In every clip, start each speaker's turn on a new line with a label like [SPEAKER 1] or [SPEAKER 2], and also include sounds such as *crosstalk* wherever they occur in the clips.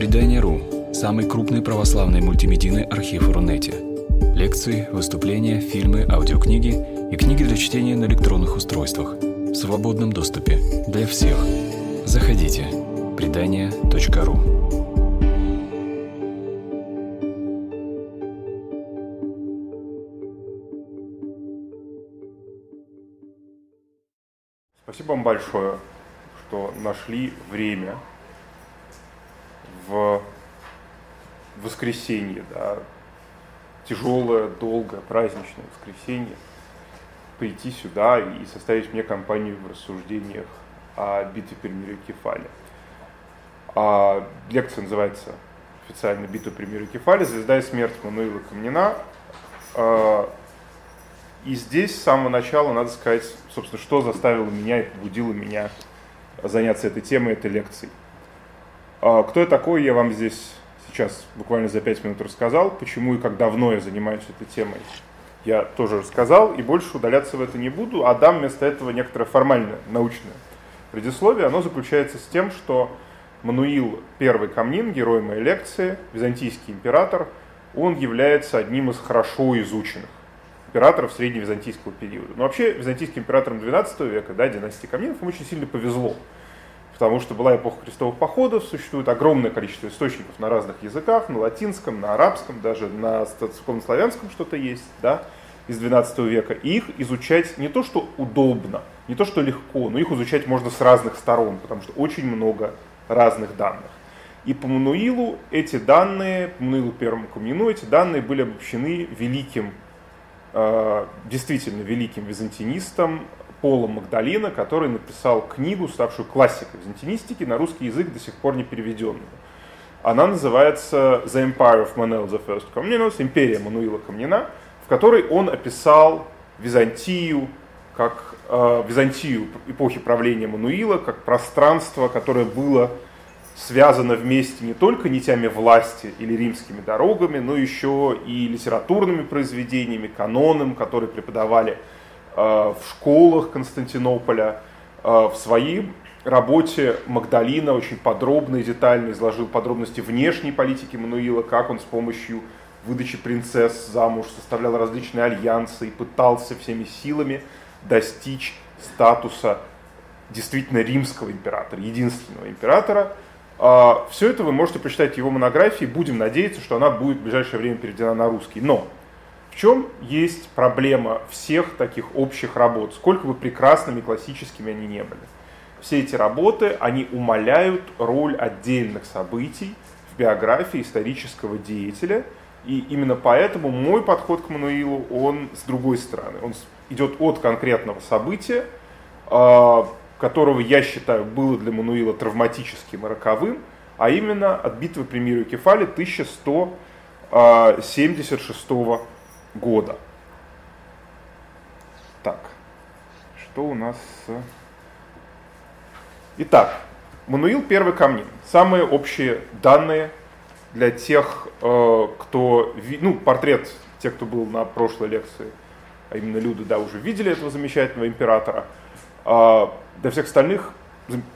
[SPEAKER 1] Предание.ру – самый крупный православный мультимедийный архив Рунете. Лекции, выступления, фильмы, аудиокниги и книги для чтения на электронных устройствах в свободном доступе для всех. Заходите. Предание.ру
[SPEAKER 2] Спасибо вам большое, что нашли время в воскресенье, да, тяжелое, долгое, праздничное воскресенье, прийти сюда и составить мне компанию в рассуждениях о битве при мире Кефале. А лекция называется официально «Битва при мире Кефале. Звезда и смерть Мануила Камнина». А, и здесь с самого начала надо сказать, собственно, что заставило меня и побудило меня заняться этой темой, этой лекцией. А, кто я такой, я вам здесь сейчас буквально за пять минут рассказал. Почему и как давно я занимаюсь этой темой, я тоже рассказал. И больше удаляться в это не буду, а дам вместо этого некоторое формальное, научное предисловие. Оно заключается с тем, что Мануил I Камнин, герой моей лекции, византийский император, он является одним из хорошо изученных императоров средневизантийского периода. Но вообще византийским императорам XII века, да, династии Камнинов, им очень сильно повезло потому что была эпоха крестовых походов, существует огромное количество источников на разных языках, на латинском, на арабском, даже на церковнославянском что-то есть, да, из 12 века. И их изучать не то, что удобно, не то, что легко, но их изучать можно с разных сторон, потому что очень много разных данных. И по Мануилу эти данные, по Мануилу первому Камнину, эти данные были обобщены великим, э, действительно великим византинистом Пола Магдалина, который написал книгу, ставшую классикой византинистики, на русский язык до сих пор не переведенную. Она называется The Empire of Manuel the First Comnenus, Империя Мануила Камнина, в которой он описал Византию, как э, Византию эпохи правления Мануила, как пространство, которое было связано вместе не только нитями власти или римскими дорогами, но еще и литературными произведениями, каноном, которые преподавали в школах Константинополя. Э, в своей работе Магдалина очень подробно и детально изложил подробности внешней политики Мануила, как он с помощью выдачи принцесс замуж составлял различные альянсы и пытался всеми силами достичь статуса действительно римского императора, единственного императора. Э, Все это вы можете прочитать в его монографии. Будем надеяться, что она будет в ближайшее время переведена на русский. Но в чем есть проблема всех таких общих работ, сколько бы прекрасными классическими они не были? Все эти работы, они умаляют роль отдельных событий в биографии исторического деятеля, и именно поэтому мой подход к Мануилу, он с другой стороны. Он идет от конкретного события, а, которого я считаю было для Мануила травматическим и роковым, а именно от битвы при миру Кефале 1176 года. Так, что у нас... Итак, Мануил первый камни. Самые общие данные для тех, э, кто... Ну, портрет тех, кто был на прошлой лекции, а именно люди, да, уже видели этого замечательного императора. А для всех остальных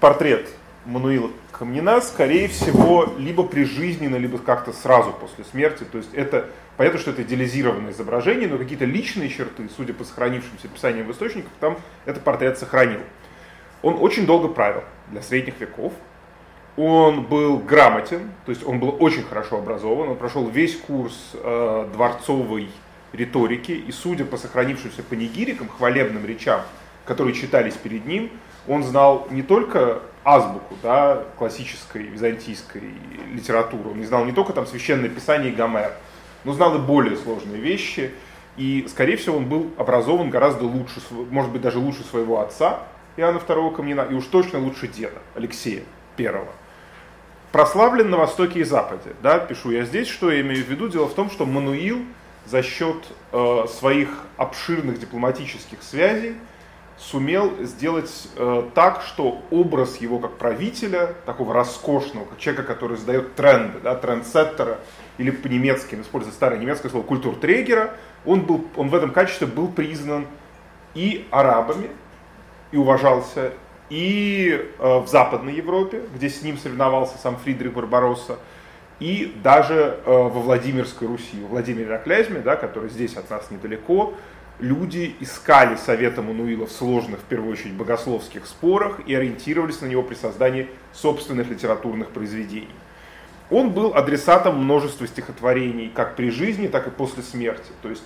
[SPEAKER 2] портрет Мануила Камнина, скорее всего, либо прижизненно, либо как-то сразу после смерти. То есть это Понятно, что это идеализированное изображение, но какие-то личные черты, судя по сохранившимся описаниям в источниках, там этот портрет сохранил. Он очень долго правил для средних веков. Он был грамотен, то есть он был очень хорошо образован, он прошел весь курс э, дворцовой риторики, и судя по сохранившимся панигирикам, хвалебным речам, которые читались перед ним, он знал не только азбуку да, классической византийской литературы, он не знал не только там священное писание и Гомер, но знал и более сложные вещи. И, скорее всего, он был образован гораздо лучше, может быть, даже лучше своего отца Иоанна II Камнина, и уж точно лучше деда Алексея I. Прославлен на Востоке и Западе. Да, пишу я здесь, что я имею в виду. Дело в том, что Мануил за счет э, своих обширных дипломатических связей сумел сделать э, так, что образ его как правителя, такого роскошного, как человека, который задает тренды, да, трендсеттера, или по-немецки, используя старое немецкое слово культуртрегера, он, был, он в этом качестве был признан и арабами, и уважался и э, в Западной Европе, где с ним соревновался сам Фридрих Барбаросса, и даже э, во Владимирской Руси, в Владимире на да, который здесь от нас недалеко, люди искали совета Мануила в сложных, в первую очередь, богословских спорах и ориентировались на него при создании собственных литературных произведений. Он был адресатом множества стихотворений как при жизни, так и после смерти. То есть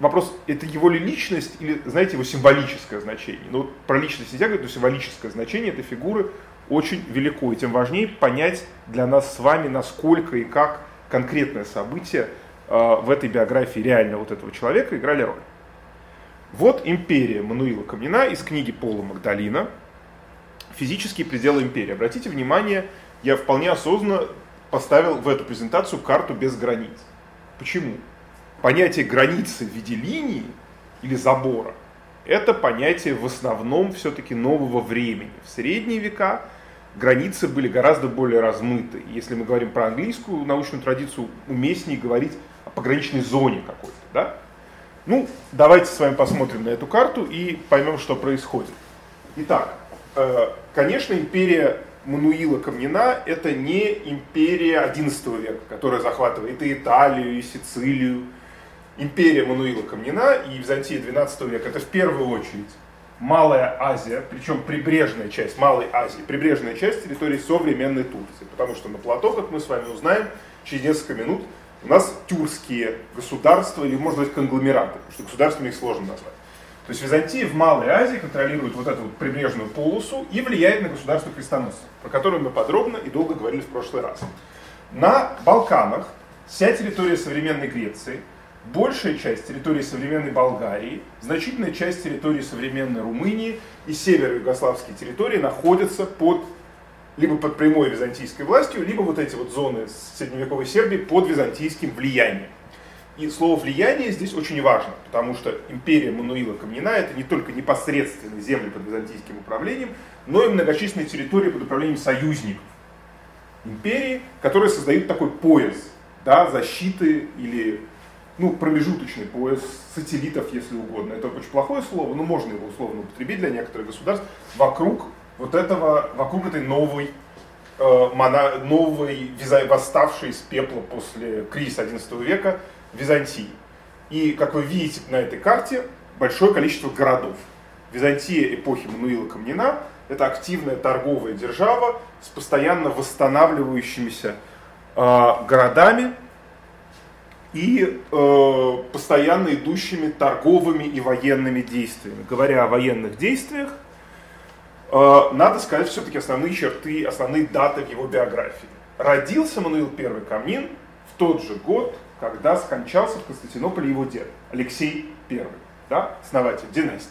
[SPEAKER 2] вопрос, это его ли личность или, знаете, его символическое значение. Ну, про личность нельзя говорить, но символическое значение этой фигуры очень велико. И тем важнее понять для нас с вами, насколько и как конкретное событие в этой биографии реально вот этого человека играли роль. Вот империя Мануила Камнина из книги Пола Магдалина «Физические пределы империи». Обратите внимание, я вполне осознанно поставил в эту презентацию карту без границ. Почему? Понятие границы в виде линии или забора – это понятие в основном все-таки нового времени. В средние века границы были гораздо более размыты. Если мы говорим про английскую научную традицию, уместнее говорить пограничной зоне какой-то. Да? Ну, давайте с вами посмотрим на эту карту и поймем, что происходит. Итак, э, конечно, империя Мануила Камнина – это не империя XI века, которая захватывает и Италию, и Сицилию. Империя Мануила Камнина и Византия XII века – это в первую очередь Малая Азия, причем прибрежная часть Малой Азии, прибрежная часть территории современной Турции. Потому что на плато, как мы с вами узнаем через несколько минут, у нас тюркские государства или, может быть, конгломераты, потому что государствами их сложно назвать. То есть Византия в Малой Азии контролирует вот эту вот прибрежную полосу и влияет на государство крестоносцев, про которое мы подробно и долго говорили в прошлый раз. На Балканах вся территория современной Греции, большая часть территории современной Болгарии, значительная часть территории современной Румынии и северо-югославские территории находятся под либо под прямой византийской властью, либо вот эти вот зоны средневековой Сербии под византийским влиянием. И слово «влияние» здесь очень важно, потому что империя Мануила Камнина – это не только непосредственные земли под византийским управлением, но и многочисленные территории под управлением союзников империи, которые создают такой пояс да, защиты или ну, промежуточный пояс сателлитов, если угодно. Это очень плохое слово, но можно его условно употребить для некоторых государств вокруг вот этого, вокруг этой новой, э, мона, новой восставшей из пепла после кризиса XI века Византии. И, как вы видите на этой карте, большое количество городов. Византия эпохи Мануила Камнина – это активная торговая держава с постоянно восстанавливающимися э, городами и э, постоянно идущими торговыми и военными действиями. Говоря о военных действиях, надо сказать все-таки основные черты, основные даты в его биографии. Родился Мануил I Камнин в тот же год, когда скончался в Константинополе его дед, Алексей I, да, основатель династии.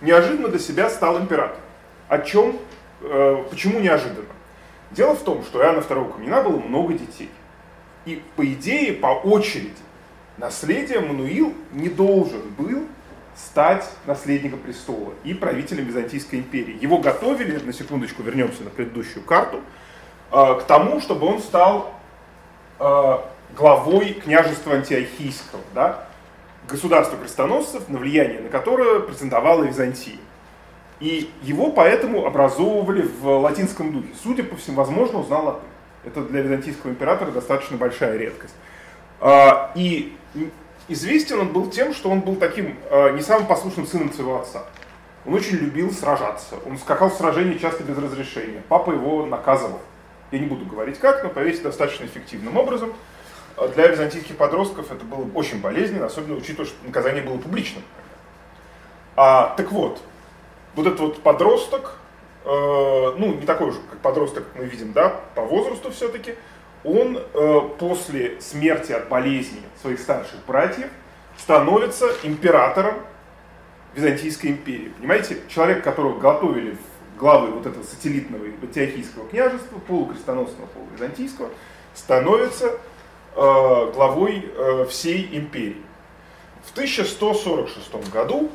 [SPEAKER 2] Неожиданно для себя стал императором. О чем, э, почему неожиданно? Дело в том, что у Иоанна II Камнина было много детей. И по идее, по очереди, наследие Мануил не должен был стать наследником престола и правителем Византийской империи. Его готовили, на секундочку вернемся на предыдущую карту, э, к тому, чтобы он стал э, главой княжества Антиохийского, да, государства крестоносцев, на влияние на которое претендовала Византия. И его поэтому образовывали в латинском духе. Судя по всему, возможно, узнал латынь. Это для византийского императора достаточно большая редкость. А, и известен он был тем, что он был таким а, не самым послушным сыном своего отца. Он очень любил сражаться. Он скакал в сражении часто без разрешения. Папа его наказывал. Я не буду говорить как, но поверьте, достаточно эффективным образом. А для византийских подростков это было очень болезненно, особенно учитывая, что наказание было публичным. А, так вот, вот этот вот подросток, э, ну, не такой же, как подросток, мы видим, да, по возрасту все-таки, он э, после смерти от болезни своих старших братьев становится императором Византийской империи. Понимаете, человек, которого готовили в главы вот этого сателлитного Антиохийского княжества, полукрестоносного, полувизантийского, становится Э, главой э, всей империи. В 1146 году,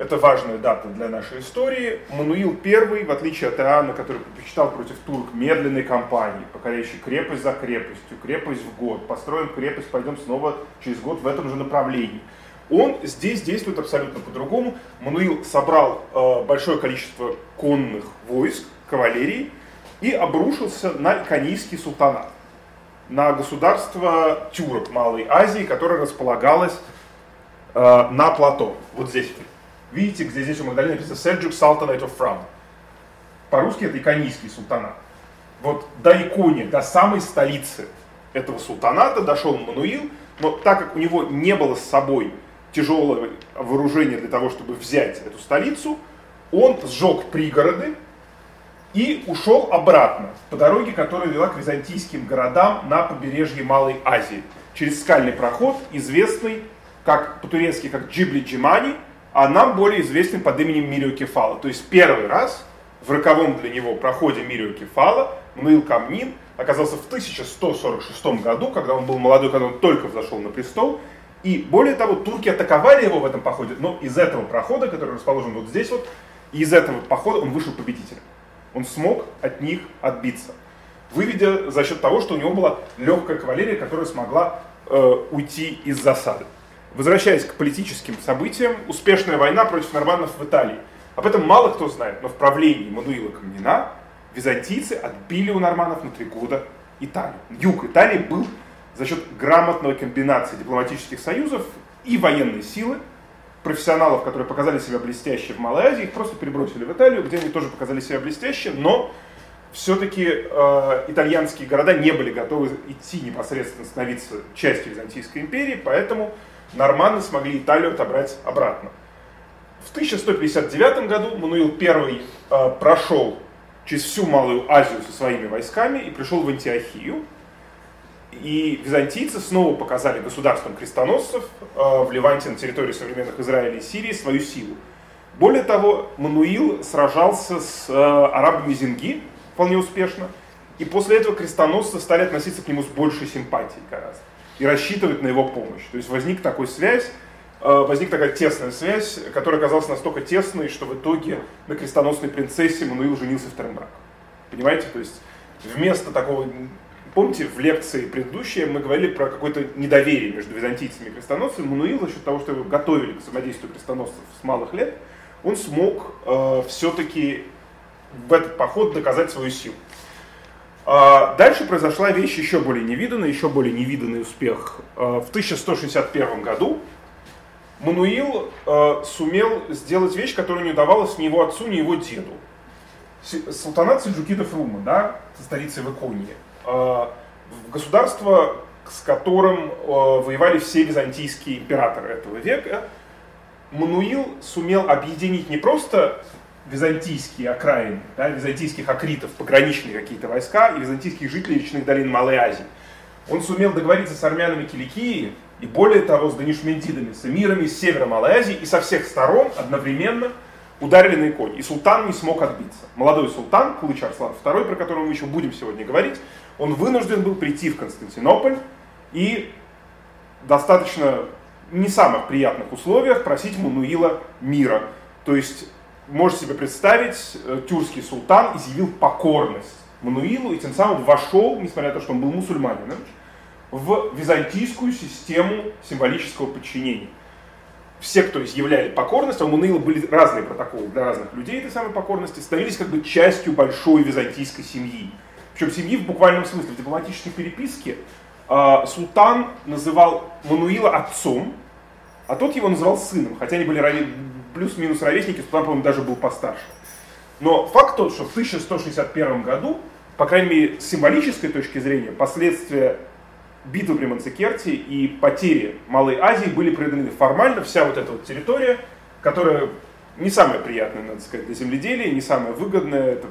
[SPEAKER 2] это важная дата для нашей истории, Мануил I, в отличие от Иоанна, который предпочитал против турок медленной кампании, покоряющей крепость за крепостью, крепость в год, построим крепость, пойдем снова через год в этом же направлении. Он здесь действует абсолютно по-другому. Мануил собрал э, большое количество конных войск, кавалерии, и обрушился на Иконийский султанат, на государство тюрок Малой Азии, которое располагалось э, на плато, вот здесь. Видите, где здесь у Магдалины написано Seljuk Sultanate of Fram. По-русски это Иконийский султанат. Вот до Икони, до самой столицы этого султаната дошел Мануил, но так как у него не было с собой тяжелого вооружения для того, чтобы взять эту столицу, он сжег пригороды и ушел обратно по дороге, которая вела к византийским городам на побережье Малой Азии, через скальный проход, известный как по-турецки как Джибли Джимани, а нам более известный под именем Мирио Кефала. То есть первый раз в роковом для него проходе Мирио Кефала Мануил Камнин оказался в 1146 году, когда он был молодой, когда он только взошел на престол. И более того, турки атаковали его в этом походе, но из этого прохода, который расположен вот здесь вот, из этого похода он вышел победителем. Он смог от них отбиться, выведя за счет того, что у него была легкая кавалерия, которая смогла э, уйти из засады. Возвращаясь к политическим событиям, успешная война против норманнов в Италии. Об этом мало кто знает, но в правлении Мануила Камнина византийцы отбили у норманов на три года Италию. Юг Италии был за счет грамотной комбинации дипломатических союзов и военной силы, профессионалов, которые показали себя блестяще в Малой Азии, их просто перебросили в Италию, где они тоже показали себя блестяще, но все-таки э, итальянские города не были готовы идти непосредственно становиться частью Византийской империи, поэтому норманы смогли Италию отобрать обратно. В 1159 году Мануил I э, прошел через всю Малую Азию со своими войсками и пришел в Антиохию. И византийцы снова показали государством крестоносцев э, в Ливанте на территории современных Израиля и Сирии свою силу. Более того, Мануил сражался с э, арабами Зинги вполне успешно, и после этого крестоносцы стали относиться к нему с большей симпатией гораздо и рассчитывать на его помощь. То есть возник такой связь, Э, возникла такая тесная связь, которая оказалась настолько тесной, что в итоге на крестоносной принцессе Мануил женился вторым браком. Понимаете? То есть вместо такого... Помните, в лекции предыдущей мы говорили про какое-то недоверие между византийцами и крестоносцами. Мануил за счет того, что его готовили к взаимодействию крестоносцев с малых лет, он смог э, все-таки в этот поход доказать свою силу. А дальше произошла вещь еще более невиданная, еще более невиданный успех. Э, в 1161 году Мануил э, сумел сделать вещь, которая не удавалась ни его отцу, ни его деду. Султанат Сельджукидов Рума, да, со столицей в Иконии, государство, с которым воевали все византийские императоры этого века, Мануил сумел объединить не просто византийские окраины, да, византийских акритов, пограничные какие-то войска и византийских жителей речных долин Малой Азии. Он сумел договориться с армянами Киликии, и более того, с данишментидами, с эмирами с севера Малой Азии, и со всех сторон одновременно ударили на иконе. И султан не смог отбиться. Молодой султан, Кулыч Арслан II, про которого мы еще будем сегодня говорить, он вынужден был прийти в Константинополь и достаточно не самых приятных условиях просить Мануила мира. То есть, можете себе представить, э, тюркский султан изъявил покорность Мануилу и тем самым вошел, несмотря на то, что он был мусульманином, в византийскую систему символического подчинения. Все, кто изъявляли покорность, а у Мануила были разные протоколы для разных людей этой самой покорности, становились как бы частью большой византийской семьи. Причем семьи в буквальном смысле. В дипломатической переписке э, султан называл Мануила отцом, а тот его называл сыном, хотя они были. Плюс-минус ровесники, султан, по-моему, даже был постарше. Но факт тот, что в 1161 году, по крайней мере, с символической точки зрения, последствия битвы при Манцикерте и потери Малой Азии были преодолены. Формально вся вот эта вот территория, которая не самая приятная, надо сказать, для земледелия, не самая выгодная, это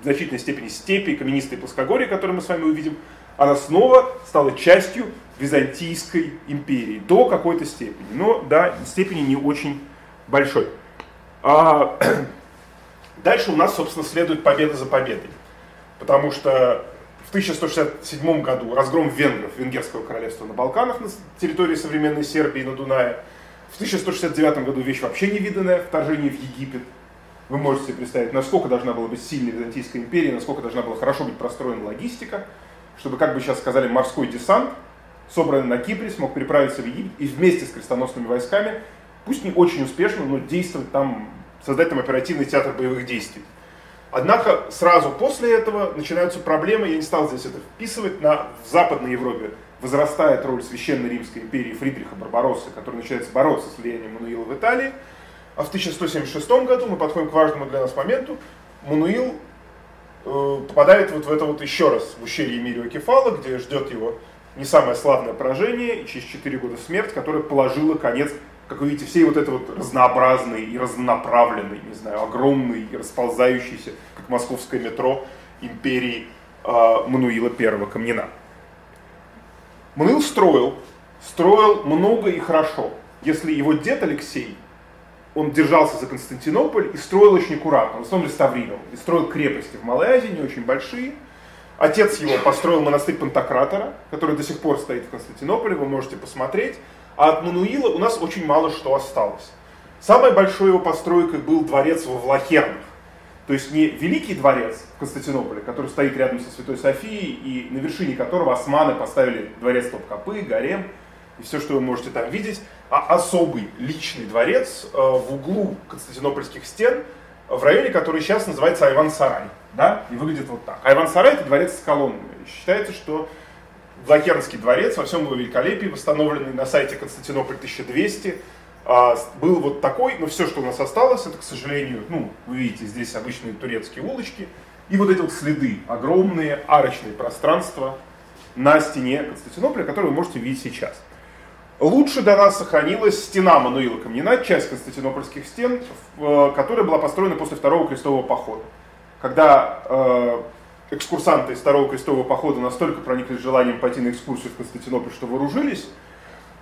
[SPEAKER 2] в значительной степени степи, каменистые плоскогорья, которые мы с вами увидим, она снова стала частью Византийской империи до какой-то степени, но до степени не очень большой. А, *clears throat* дальше у нас, собственно, следует победа за победой, потому что в 1167 году разгром венгров, венгерского королевства на Балканах, на территории современной Сербии на Дунае. В 1169 году вещь вообще невиданная, вторжение в Египет. Вы можете себе представить, насколько должна была быть сильной Византийская империя, насколько должна была хорошо быть простроена логистика, чтобы, как бы сейчас сказали, морской десант, собранный на Кипре, смог переправиться в Египет и вместе с крестоносными войсками, пусть не очень успешно, но действовать там, создать там оперативный театр боевых действий. Однако сразу после этого начинаются проблемы, я не стал здесь это вписывать, на, в Западной Европе возрастает роль Священной Римской империи Фридриха Барбароссы, который начинается бороться с влиянием Мануила в Италии. А в 1176 году мы подходим к важному для нас моменту. Мануил э, попадает вот в это вот еще раз в ущелье Эмилио Кефала, где ждет его не самое славное поражение и через 4 года смерть, которая положила конец как вы видите, всей вот это вот разнообразный и разнонаправленный, не знаю, огромный и расползающийся, как московское метро, империи э, Мануила I Камнина. Мануил строил, строил много и хорошо. Если его дед Алексей, он держался за Константинополь и строил очень аккуратно, в основном реставрировал, и строил крепости в Малой Азии, не очень большие. Отец его построил монастырь Пантократора, который до сих пор стоит в Константинополе, вы можете посмотреть. А от Мануила у нас очень мало что осталось. Самой большой его постройкой был дворец во Влахернах. То есть не великий дворец в Константинополе, который стоит рядом со Святой Софией, и на вершине которого османы поставили дворец Топкапы, гарем, и все, что вы можете там видеть, а особый личный дворец э, в углу константинопольских стен, в районе, который сейчас называется Айван-Сарай. Да? И выглядит вот так. Айван-Сарай это дворец с колоннами. Считается, что Блокернский дворец во всем его великолепии, восстановленный на сайте Константинополь 1200, а, был вот такой, но все, что у нас осталось, это, к сожалению, ну, вы видите, здесь обычные турецкие улочки, и вот эти вот следы, огромные арочные пространства на стене Константинополя, которые вы можете видеть сейчас. Лучше до нас сохранилась стена Мануила Камнина, часть константинопольских стен, э, которая была построена после Второго крестового похода. Когда э, экскурсанты из Второго крестового похода настолько прониклись желанием пойти на экскурсию в Константинополь, что вооружились.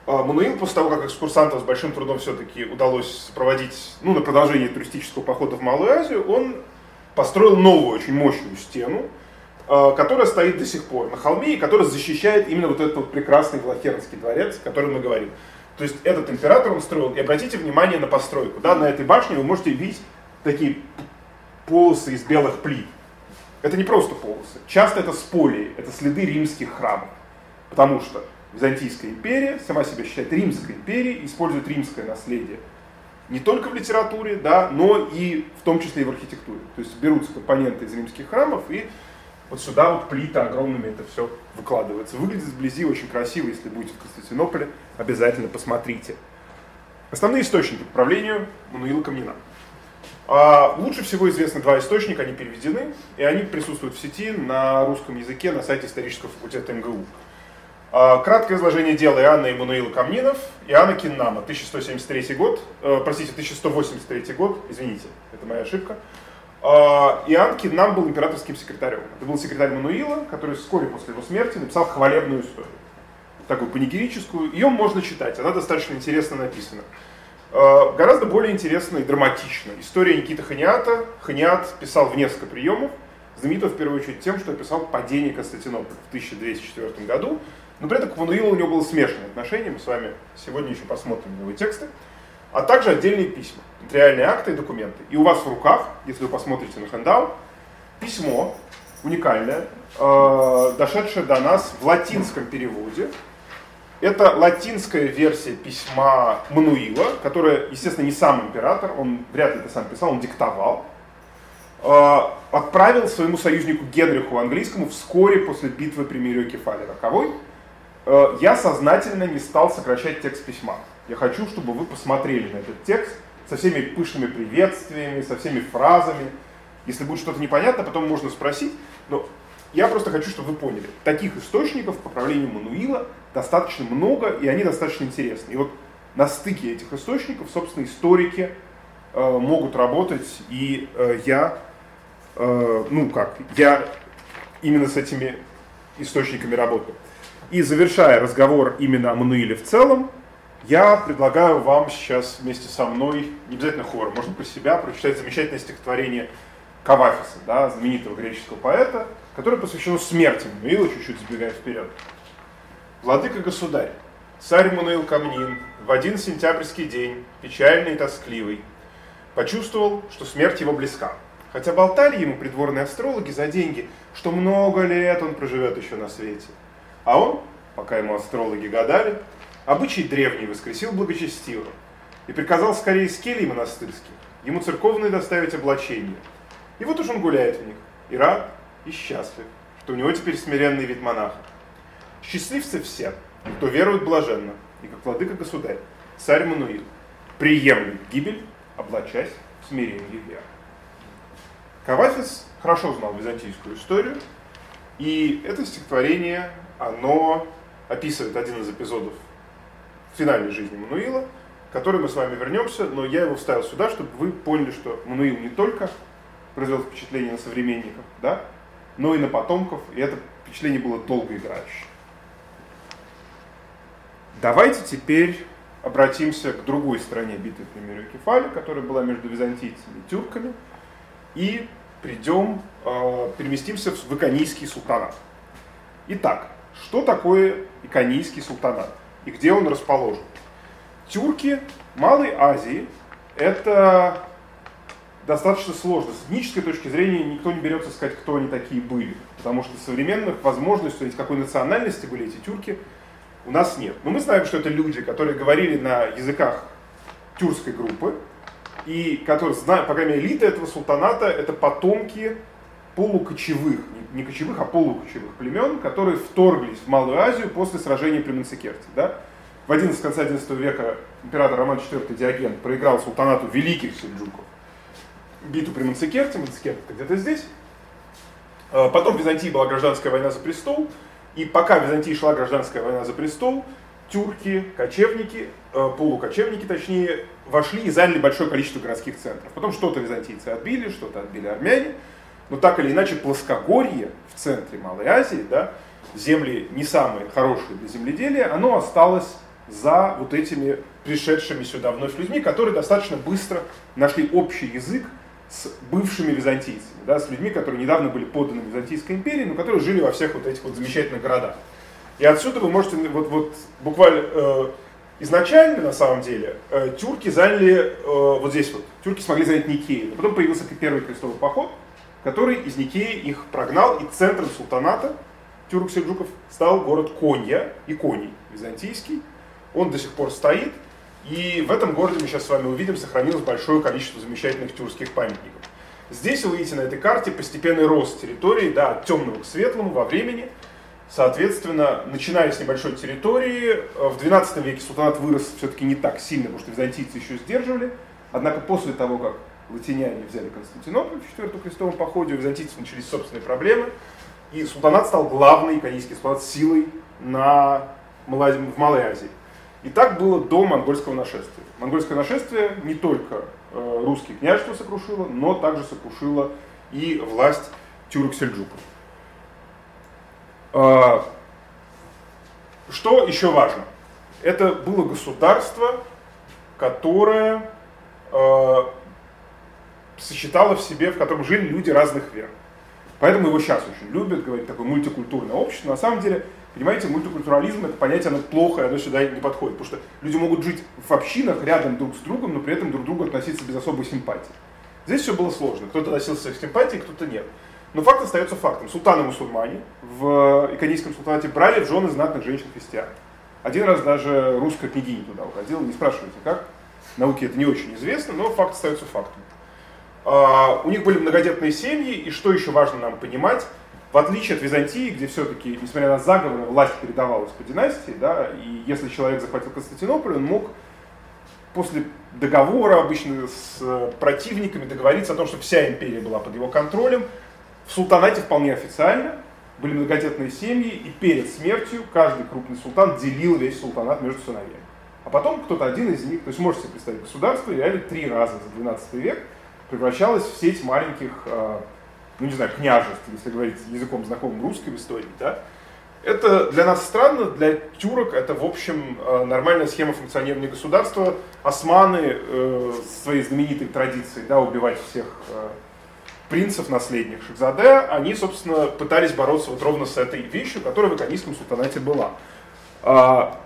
[SPEAKER 2] Мануил, после того, как экскурсантов с большим трудом все-таки удалось проводить ну, на продолжение туристического похода в Малую Азию, он построил новую, очень мощную стену, а, которая стоит до сих пор на холме и которая защищает именно вот этот вот прекрасный Влахернский дворец, о котором мы говорим. То есть этот император он строил, и обратите внимание на постройку. Да, на этой башне вы можете видеть такие полосы из белых плит. Это не просто полосы. Часто это сполии, это следы римских храмов. Потому что Византийская империя сама себя считает Римской империей, использует римское наследие не только в литературе, да, но и в том числе и в архитектуре. То есть берутся компоненты из римских храмов и вот сюда вот плиты огромными это все выкладывается. Выглядит вблизи очень красиво, если будете в Константинополе, обязательно посмотрите. Основные источники к правлению Мануила Камнина. А лучше всего известны два источника, они переведены, и они присутствуют в сети на русском языке на сайте исторического факультета МГУ. А, краткое изложение дела Иоанна Эммануила Камнинов, Иоанна Киннама, 1173 год, э, простите, 1183 год, извините, это моя ошибка. А, Иоанн Киннам был императорским секретарем. Это был секретарь Мануила, который вскоре после его смерти написал хвалебную историю, такую панигерическую. Ее можно читать, она достаточно интересно написана. Э, гораздо более интересно и драматично. История Никиты Ханиата. Ханиат писал в несколько приемов, знаменитого в первую очередь тем, что описал падение Константинополя в 1204 году, но при этом к Вануилу у него было смешанное отношение, мы с вами сегодня еще посмотрим его тексты, а также отдельные письма, нотариальные акты и документы. И у вас в руках, если вы посмотрите на хендау, письмо уникальное, э, дошедшее до нас в латинском переводе, это латинская версия письма Мануила, которая, естественно, не сам император, он вряд ли это сам писал, он диктовал. А, отправил своему союзнику Генриху английскому вскоре после битвы при Мире Кефале роковой. А, я сознательно не стал сокращать текст письма. Я хочу, чтобы вы посмотрели на этот текст со всеми пышными приветствиями, со всеми фразами. Если будет что-то непонятно, потом можно спросить. Но я просто хочу, чтобы вы поняли, таких источников по правлению Мануила достаточно много, и они достаточно интересны. И вот на стыке этих источников, собственно, историки э, могут работать, и э, я, э, ну как, я именно с этими источниками работаю. И завершая разговор именно о Мануиле в целом, я предлагаю вам сейчас вместе со мной, не обязательно хором, можно про себя, прочитать замечательное стихотворение Кавафиса, да, знаменитого греческого поэта, которое посвящено смерти Мануила, чуть-чуть сбегая вперед. Владыка государь, царь Мануил Камнин в один сентябрьский день, печальный и тоскливый, почувствовал, что смерть его близка. Хотя болтали ему придворные астрологи за деньги, что много лет он проживет еще на свете. А он, пока ему астрологи гадали, обычай древний воскресил благочестиво и приказал скорее с келий монастырских ему церковные доставить облачение – И вот уж он гуляет в них, и рад, и счастлив, что у него теперь смиренный вид монаха. Счастливцы все, кто верует блаженно, и как владыка государь, царь Мануил, приемлет гибель, облачась в смирение веры. Кавафис хорошо знал византийскую историю, и это стихотворение, оно описывает один из эпизодов финальной жизни Мануила, к которой мы с вами вернемся, но я его вставил сюда, чтобы вы поняли, что Мануил не только произвел впечатление на современников, да, но и на потомков, и это впечатление было долгоиграющее. Давайте теперь обратимся к другой стороне битвы при Мирокефале, которая была между византийцами и тюрками, и придем, э, переместимся в Иконийский султанат. Итак, что такое Иконийский султанат и где он расположен? Тюрки Малой Азии – это достаточно сложно. С этнической точки зрения никто не берется сказать, кто они такие были. Потому что современных возможностей, какой национальности были эти тюрки, у нас нет. Но мы знаем, что это люди, которые говорили на языках тюркской группы, и которые, знают, по крайней мере, элита этого султаната, это потомки полукочевых, не кочевых, а полукочевых племен, которые вторглись в Малую Азию после сражения при Мансикерте. Да? В 11 конце 11 века император Роман IV Диоген проиграл султанату великих сельджуков битву при Мансикерте, Мансикерт где-то здесь. А, потом в Византии была гражданская война за престол, и пока в Византии шла гражданская война за престол, тюрки, кочевники, э, полукочевники точнее, вошли и заняли большое количество городских центров. Потом что-то византийцы отбили, что-то отбили армяне, но так или иначе плоскогорье в центре Малой Азии, да, земли не самые хорошие для земледелия, оно осталось за вот этими пришедшими сюда вновь людьми, которые достаточно быстро нашли общий язык с бывшими византийцами, да, с людьми, которые недавно были поданы Византийской империи, но которые жили во всех вот этих вот замечательных городах. И отсюда вы можете вот, вот буквально э, изначально, на самом деле, э, тюрки заняли э, вот здесь вот, тюрки смогли занять Никею. Потом появился первый крестовый поход, который из Никеи их прогнал, и центром султаната тюрок-сельджуков стал город Конья, и Коний, византийский. Он до сих пор стоит, и в этом городе мы сейчас с вами увидим, сохранилось большое количество замечательных тюркских памятников. Здесь вы видите на этой карте постепенный рост территории, да, от темного к светлому во времени – Соответственно, начиная с небольшой территории, э, в XII веке султанат вырос все-таки не так сильно, потому что византийцы еще сдерживали. Однако после того, как латиняне взяли Константинополь в четвертом крестовом походе, у византийцев начались собственные проблемы, и султанат стал главной иконийский султанат силой на, в Малой Азии. И так было до монгольского нашествия. Монгольское нашествие не только э, русские княжества сокрушило, но также сокрушило и власть тюрок-сельджуков. А, что еще важно? Это было государство, которое а, сочетало в себе, в котором жили люди разных вер. Поэтому его сейчас очень любят, говорить такое мультикультурное общество. На самом деле, понимаете, мультикультурализм это понятие, оно плохое, оно сюда не подходит. Потому что люди могут жить в общинах рядом друг с другом, но при этом друг к другу относиться без особой симпатии. Здесь все было сложно. Кто-то относился к симпатии, кто-то нет. Но факт остается фактом. Султаны-мусульмане в Иконийском султанате брали в жены знатных женщин-христиан. Один раз даже русская княгиня туда уходила, не спрашивайте как. Науке это не очень известно, но факт остается фактом. А, у них были многодетные семьи, и что еще важно нам понимать, в отличие от Византии, где все-таки, несмотря на заговоры, власть передавалась по династии, да, и если человек захватил Константинополь, он мог после договора обычно с противниками договориться о том, что вся империя была под его контролем, в султанате вполне официально были многодетные семьи, и перед смертью каждый крупный султан делил весь султанат между сыновьями. А потом кто-то один из них, то есть можете себе представить, государство реально три раза за 12 век превращалось в сеть маленьких, э, ну не знаю, княжеств, если говорить языком знакомым русской в истории, да, это для нас странно, для тюрок это, в общем, э, нормальная схема функционирования государства. Османы э, своей знаменитой традицией да, убивать всех э, принцев, наследник Шахзаде, они, собственно, пытались бороться вот ровно с этой вещью, которая в Иконийском султанате была. А,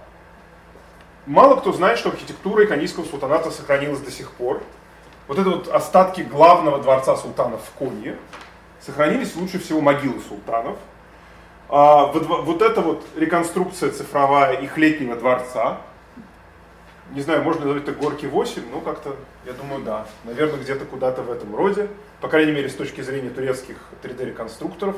[SPEAKER 2] мало кто знает, что архитектура Иконийского султаната сохранилась до сих пор. Вот это вот остатки главного дворца султанов в Конье сохранились лучше всего могилы султанов. А, вот, вот эта вот реконструкция цифровая их летнего дворца, Не знаю, можно назвать это горки 8, ну как-то, я думаю, да. Наверное, где-то куда-то в этом роде. По крайней мере, с точки зрения турецких 3D-реконструкторов.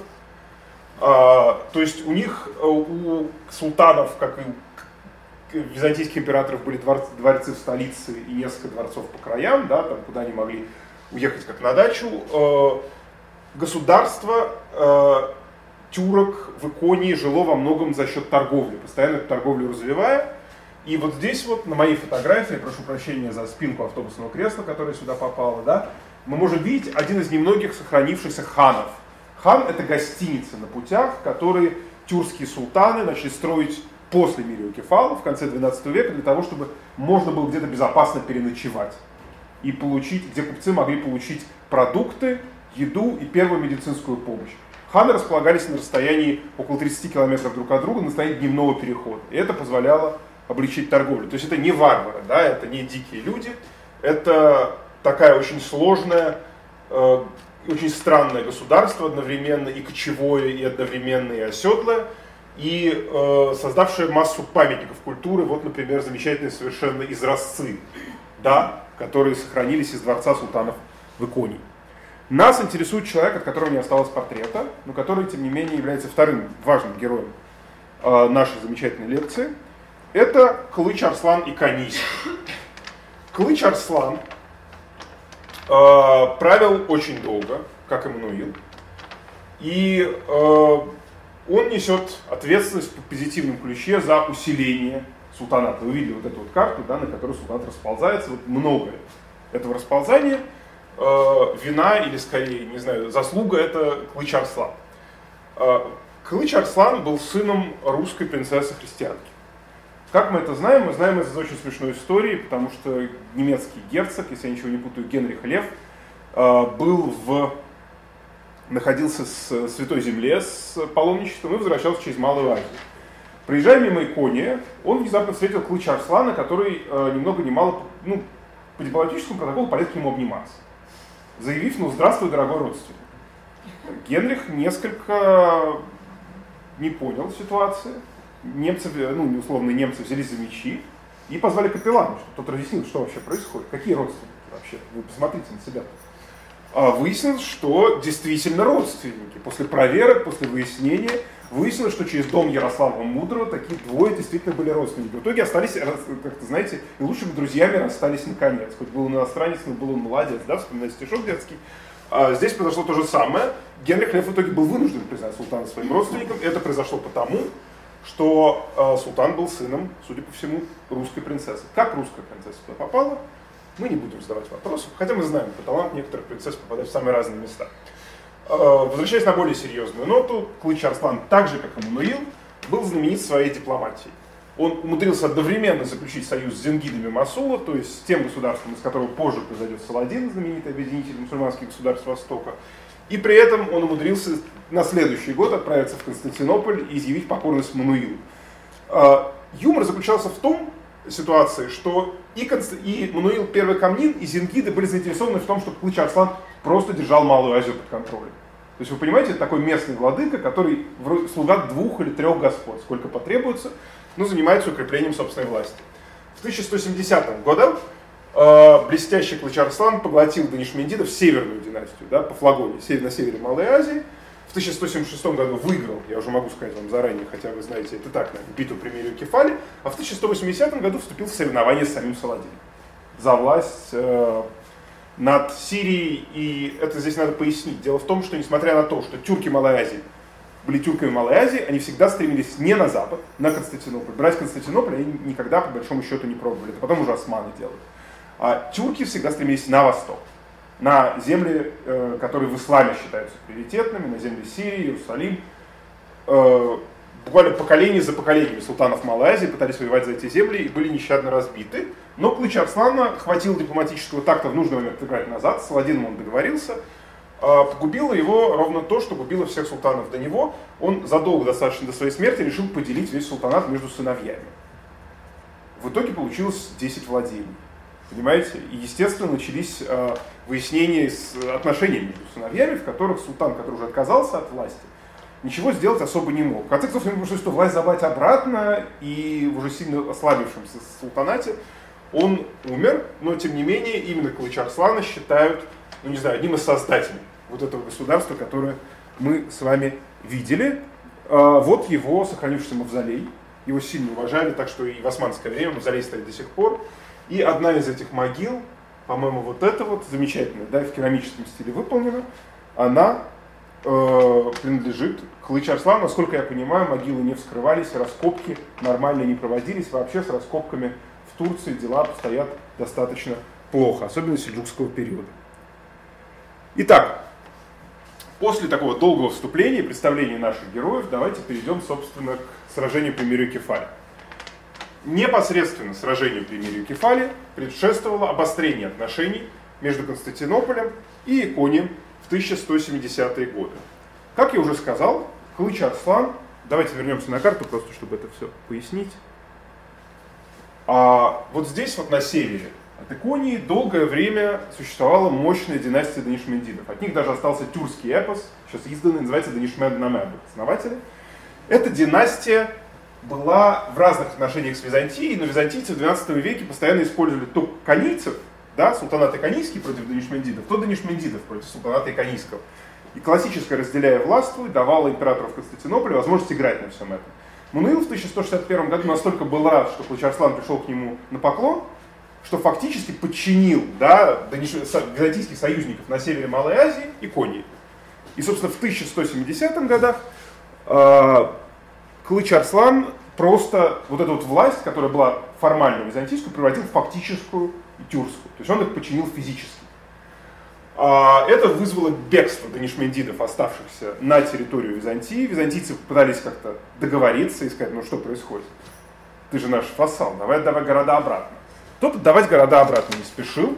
[SPEAKER 2] А, то есть у них, э, у султанов, как и византийских императоров, были дворцы, дворцы в столице и несколько дворцов по краям, да, там, куда они могли уехать как на дачу. Государство э, тюрок в Иконии жило во многом за счет торговли, постоянно эту торговлю развивая. И вот здесь вот на моей фотографии, прошу прощения за спинку автобусного кресла, которое сюда попало, да, мы можем видеть один из немногих сохранившихся ханов. Хан – это гостиницы на путях, которые тюркские султаны начали строить после Мириокефала в конце 12 века для того, чтобы можно было где-то безопасно переночевать и получить, где купцы могли получить продукты, еду и первую медицинскую помощь. Ханы располагались на расстоянии около 30 километров друг от друга на расстоянии дневного перехода. И это позволяло облегчить торговлю. То есть это не варвары, да, это не дикие люди, это такая очень сложная, э, очень странное государство одновременно и кочевое, и одновременно и оседлое, и э, создавшее массу памятников культуры, вот, например, замечательные совершенно изразцы, да, которые сохранились из дворца султанов в Иконии. Нас интересует человек, от которого не осталось портрета, но который, тем не менее, является вторым важным героем э, нашей замечательной лекции – это Клыч Арслан и Канись. Клыч Арслан э, правил очень долго, как Эммануил, и э, он несет ответственность в позитивном ключе за усиление султаната. Вы видели вот эту вот карту, да, на которой султанат расползается, вот много этого расползания. Э, вина или скорее, не знаю, заслуга это Клыч Арслан. Э, Клыч Арслан был сыном русской принцессы-христианки. Как мы это знаем? Мы знаем из очень смешной истории, потому что немецкий герцог, если я ничего не путаю, Генрих Лев, э, был в находился с Святой Земле с паломничеством и возвращался через Малую Азию. Проезжая мимо Икония, он внезапно встретил Клыч Арслана, который э, ни ни мало, ну, по дипломатическому протоколу полез к нему обниматься, заявив, ну, здравствуй, дорогой родственник. Генрих несколько не понял ситуации, немцы, ну, условно, немцы взялись за мечи и позвали капеллана, чтобы тот разъяснил, что вообще происходит, какие родственники вообще, вы посмотрите на себя. А выяснилось, что действительно родственники. После проверок, после выяснения, выяснилось, что через дом Ярослава Мудрого такие двое действительно были родственники. В итоге остались, как-то, знаете, лучшими друзьями расстались наконец. Хоть был иностранец, но был он молодец, да, вспоминать стишок детский. А здесь произошло то же самое. Генрих Лев в итоге был вынужден признать султана своим родственником. Это произошло потому, что э, султан был сыном, судя по всему, русской принцессы. Как русская принцесса туда попала, мы не будем задавать вопросов, хотя мы знаем по талант некоторых принцесс попадать в самые разные места. Э, возвращаясь на более серьезную ноту, Клыч Арслан, так же как и Мануил, был знаменит своей дипломатией. Он умудрился одновременно заключить союз с зенгидами Масула, то есть с тем государством, из которого позже произойдет Саладин, знаменитый объединитель мусульманских государств Востока, и при этом он умудрился на следующий год отправиться в Константинополь и изъявить покорность Мануилу. А, юмор заключался в том ситуации, что и, Конст... и Мануил Первый Камнин, и Зингиды были заинтересованы в том, чтобы Клыч Арслан просто держал Малую Азию под контролем. То есть вы понимаете, это такой местный владыка, который слуга двух или трех господ, сколько потребуется, но занимается укреплением собственной власти. В 1170 году э, блестящий Клыч Арслан поглотил Данишмендидов северную династию, да, по флагоне, на севере Малой Азии, 1176 году выиграл, я уже могу сказать вам заранее, хотя вы знаете, это так, наверное, битву при Мирию Кефале, а в 1180 году вступил в соревнование с самим Саладином за власть э, над Сирией, и это здесь надо пояснить. Дело в том, что несмотря на то, что тюрки Малой Азии были тюрками Малой Азии, они всегда стремились не на запад, на Константинополь. Брать Константинополь они никогда, по большому счету, не пробовали. Это потом уже османы делают. А тюрки всегда стремились на восток на земли, э, которые в исламе считаются приоритетными, на земли Сирии, Иерусалим. Э, буквально поколение за поколениями султанов Малой Азии пытались воевать за эти земли и были нещадно разбиты. Но Клыч Арслана хватило дипломатического такта в нужный момент играть назад, с Аладдином он договорился. А погубило его ровно то, что губило всех султанов до него. Он задолго достаточно до своей смерти решил поделить весь султанат между сыновьями. В итоге получилось 10 владений. Понимаете? И, естественно, начались э, выяснения с отношениями между сыновьями, в которых султан, который уже отказался от власти, ничего сделать особо не мог. В конце концов, ему пришлось что власть забрать обратно, и в уже сильно ослабившемся султанате Он умер, но тем не менее именно Калыч Арслана считают, ну не знаю, одним из создателей вот этого государства, которое мы с вами видели. А, вот его сохранившийся мавзолей. Его сильно уважали, так что и в османское время мавзолей стоит до сих пор. И одна из этих могил, по-моему, вот эта вот, замечательная, да, в керамическом стиле выполнена, она э, принадлежит Клыч Арслан. Насколько я понимаю, могилы не вскрывались, раскопки нормально не проводились. Вообще с раскопками в Турции дела обстоят достаточно плохо, особенно сельджукского периода. Итак, после такого долгого вступления и представления наших героев, давайте перейдем, собственно, к сражению при мире Кефали. Непосредственно сражению при мире Кефали предшествовало обострение отношений между Константинополем и Иконием в 1170-е годы. Как я уже сказал, Хлыч Арслан, давайте вернемся на карту, просто чтобы это все пояснить. А вот здесь, вот на севере от Иконии, долгое время существовала мощная династия Данишмендидов. От них даже остался тюркский эпос, сейчас изданный, называется Данишмен Намеб, основатели. Эта династия была в разных отношениях с Византией, но византийцы в XII веке постоянно использовали то канийцев, да, султанат Иконийский против Данишмендидов, то Данишмендидов против султаната Иконийского. И классическая разделяя властвуй давала императору в Константинополе возможность играть на всем этом. Мунуил в 1161 году настолько был рад, что Клачарслан пришел к нему на поклон, что фактически подчинил да, византийских союзников на севере Малой Азии и Конии. И, собственно, в 1170 годах э, Клыч Арслан просто вот эту вот власть, которая была формально византийскую, превратил в фактическую и тюркскую. То есть он их починил физически. А, это вызвало бегство данишмендидов, оставшихся на территорию Византии. Византийцы пытались как-то договориться и сказать, ну что происходит? Ты же наш вассал, давай отдавай города обратно. Тот отдавать города обратно не спешил.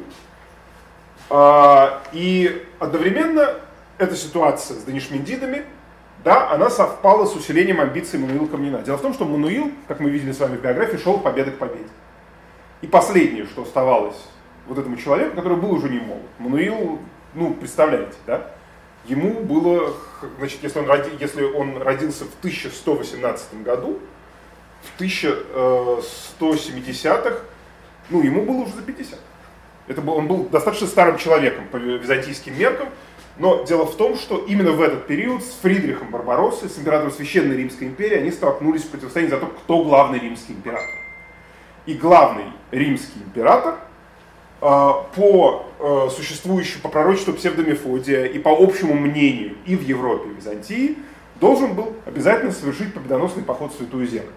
[SPEAKER 2] А, и одновременно эта ситуация с данишмендидами да, она совпала с усилением амбиций Мануила Камнина. Дело в том, что Мануил, как мы видели с вами в биографии, шел победы к победе. И последнее, что оставалось вот этому человеку, который был уже не молод. Мануил, ну, представляете, да? Ему было, значит, если он, роди, если он родился в 1118 году, в 1170-х, ну, ему было уже за 50. Это был, он был достаточно старым человеком по византийским меркам, но дело в том, что именно в этот период с Фридрихом Барбароссой, с императором Священной Римской империи, они столкнулись в противостоянии за то, кто главный римский император. И главный римский император а, по а, существующему, по пророчеству псевдомефодия и по общему мнению и в Европе, и в Византии, должен был обязательно совершить победоносный поход в Святую Землю.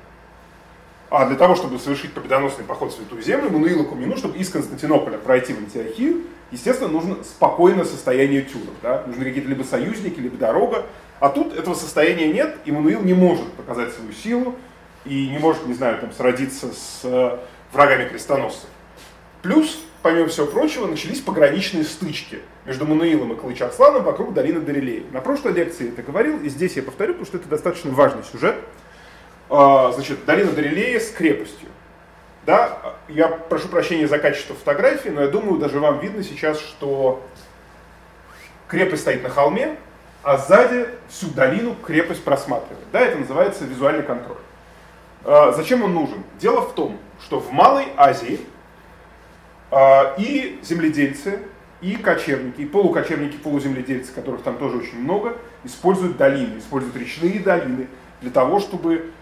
[SPEAKER 2] А для того, чтобы совершить победоносный поход в Святую Землю, Мануилу Кумину, чтобы из Константинополя пройти в Антиохию, естественно, нужно спокойное состояние тюрок. Да? Нужны какие-то либо союзники, либо дорога. А тут этого состояния нет, и Мануил не может показать свою силу, и не может, не знаю, там, сродиться с э, врагами крестоносцев. Плюс, помимо всего прочего, начались пограничные стычки между Мануилом и Калычарсланом вокруг долины Дарилеи. На прошлой лекции я это говорил, и здесь я повторю, потому что это достаточно важный сюжет. А, значит, долина Дарилея с крепостью. Да, я прошу прощения за качество фотографии, но я думаю, даже вам видно сейчас, что крепость стоит на холме, а сзади всю долину крепость просматривает. Да, это называется визуальный контроль. А, зачем он нужен? Дело в том, что в Малой Азии а, и земледельцы, и кочевники, и полукочевники, полуземледельцы, которых там тоже очень много, используют долины, используют речные долины для того, чтобы Э,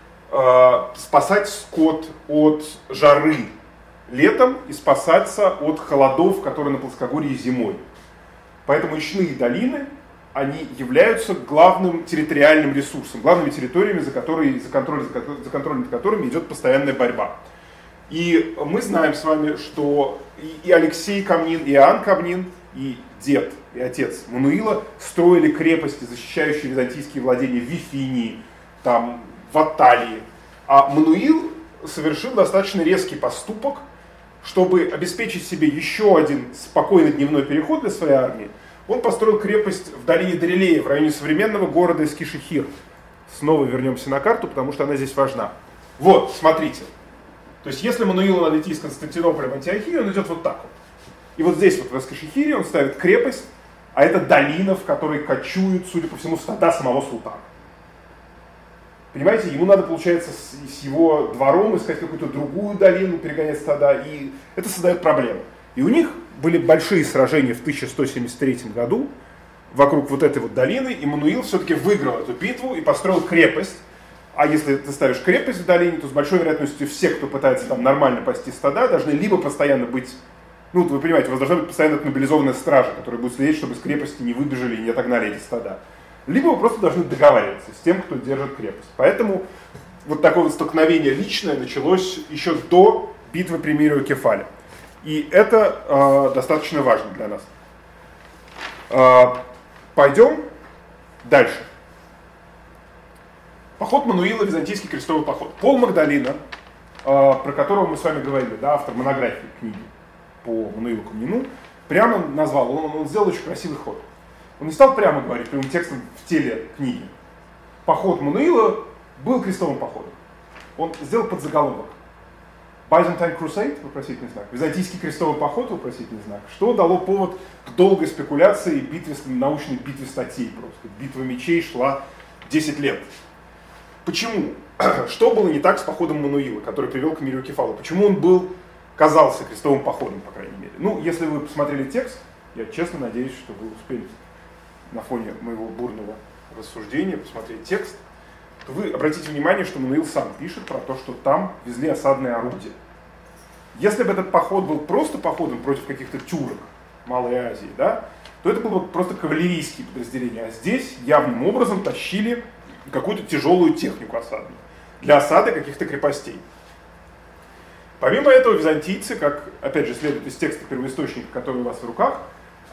[SPEAKER 2] спасать скот от жары летом и спасаться от холодов, которые на плоскогорье зимой. Поэтому речные долины, они являются главным территориальным ресурсом, главными территориями, за, которые, за, контроль, за контроль над которыми идет постоянная борьба. И мы знаем с вами, что и Алексей Камнин, и Иоанн Камнин, и дед, и отец Мануила строили крепости, защищающие византийские владения в Вифинии, там, в Аталии. А Мануил совершил достаточно резкий поступок, чтобы обеспечить себе еще один спокойный дневной переход для своей армии. Он построил крепость в долине Дарилея, в районе современного города Эскишехир. Снова вернемся на карту, потому что она здесь важна. Вот, смотрите. То есть, если Мануилу надо идти из Константинополя в Антиохию, он идет вот так вот. И вот здесь вот в Эскишехире он ставит крепость, а это долина, в которой кочуют, судя по всему, стада самого султана. Понимаете, ему надо, получается, с, с его двором искать какую-то другую долину, перегонять стада, и это создает проблемы. И у них были большие сражения в 1173 году вокруг вот этой вот долины, и Мануил все-таки выиграл эту битву и построил крепость. А если ты ставишь крепость в долине, то с большой вероятностью все, кто пытается там нормально пасти стада, должны либо постоянно быть ну, вы понимаете, у вас должна быть постоянно мобилизованная стража, которая будет следить, чтобы с крепости не выбежали и не отогнали эти стада либо вы просто должны договариваться с тем, кто держит крепость. Поэтому вот такое вот столкновение личное началось еще до битвы при Миру Кефале. И это э, достаточно важно для нас. Э, пойдем дальше. Поход Мануила, византийский крестовый поход. Пол Магдалина, э, про которого мы с вами говорили, да, автор монографии книги по Мануилу Камнину, прямо назвал, он, он сделал очень красивый ход. Он не стал прямо говорить прямым текстом в теле книги. Поход Мануила был крестовым походом. Он сделал подзаголовок. Byzantine Crusade, вопросительный знак. Византийский крестовый поход, вопросительный знак. Что дало повод к долгой спекуляции, битве, научной битве статей просто. Битва мечей шла 10 лет. Почему? *clears throat* Что было не так с походом Мануила, который привел к миру Кефала? Почему он был, казался крестовым походом, по крайней мере? Ну, если вы посмотрели текст, я честно надеюсь, что вы успели на фоне моего бурного рассуждения, посмотреть текст, то вы обратите внимание, что Мануил сам пишет про то, что там везли осадные орудия. Если бы этот поход был просто походом против каких-то тюрок Малой Азии, да, то это было бы просто кавалерийские подразделения. А здесь явным образом тащили какую-то тяжелую технику осадную для осады каких-то крепостей. Помимо этого, византийцы, как, опять же, следует из текста первоисточника, который у вас в руках,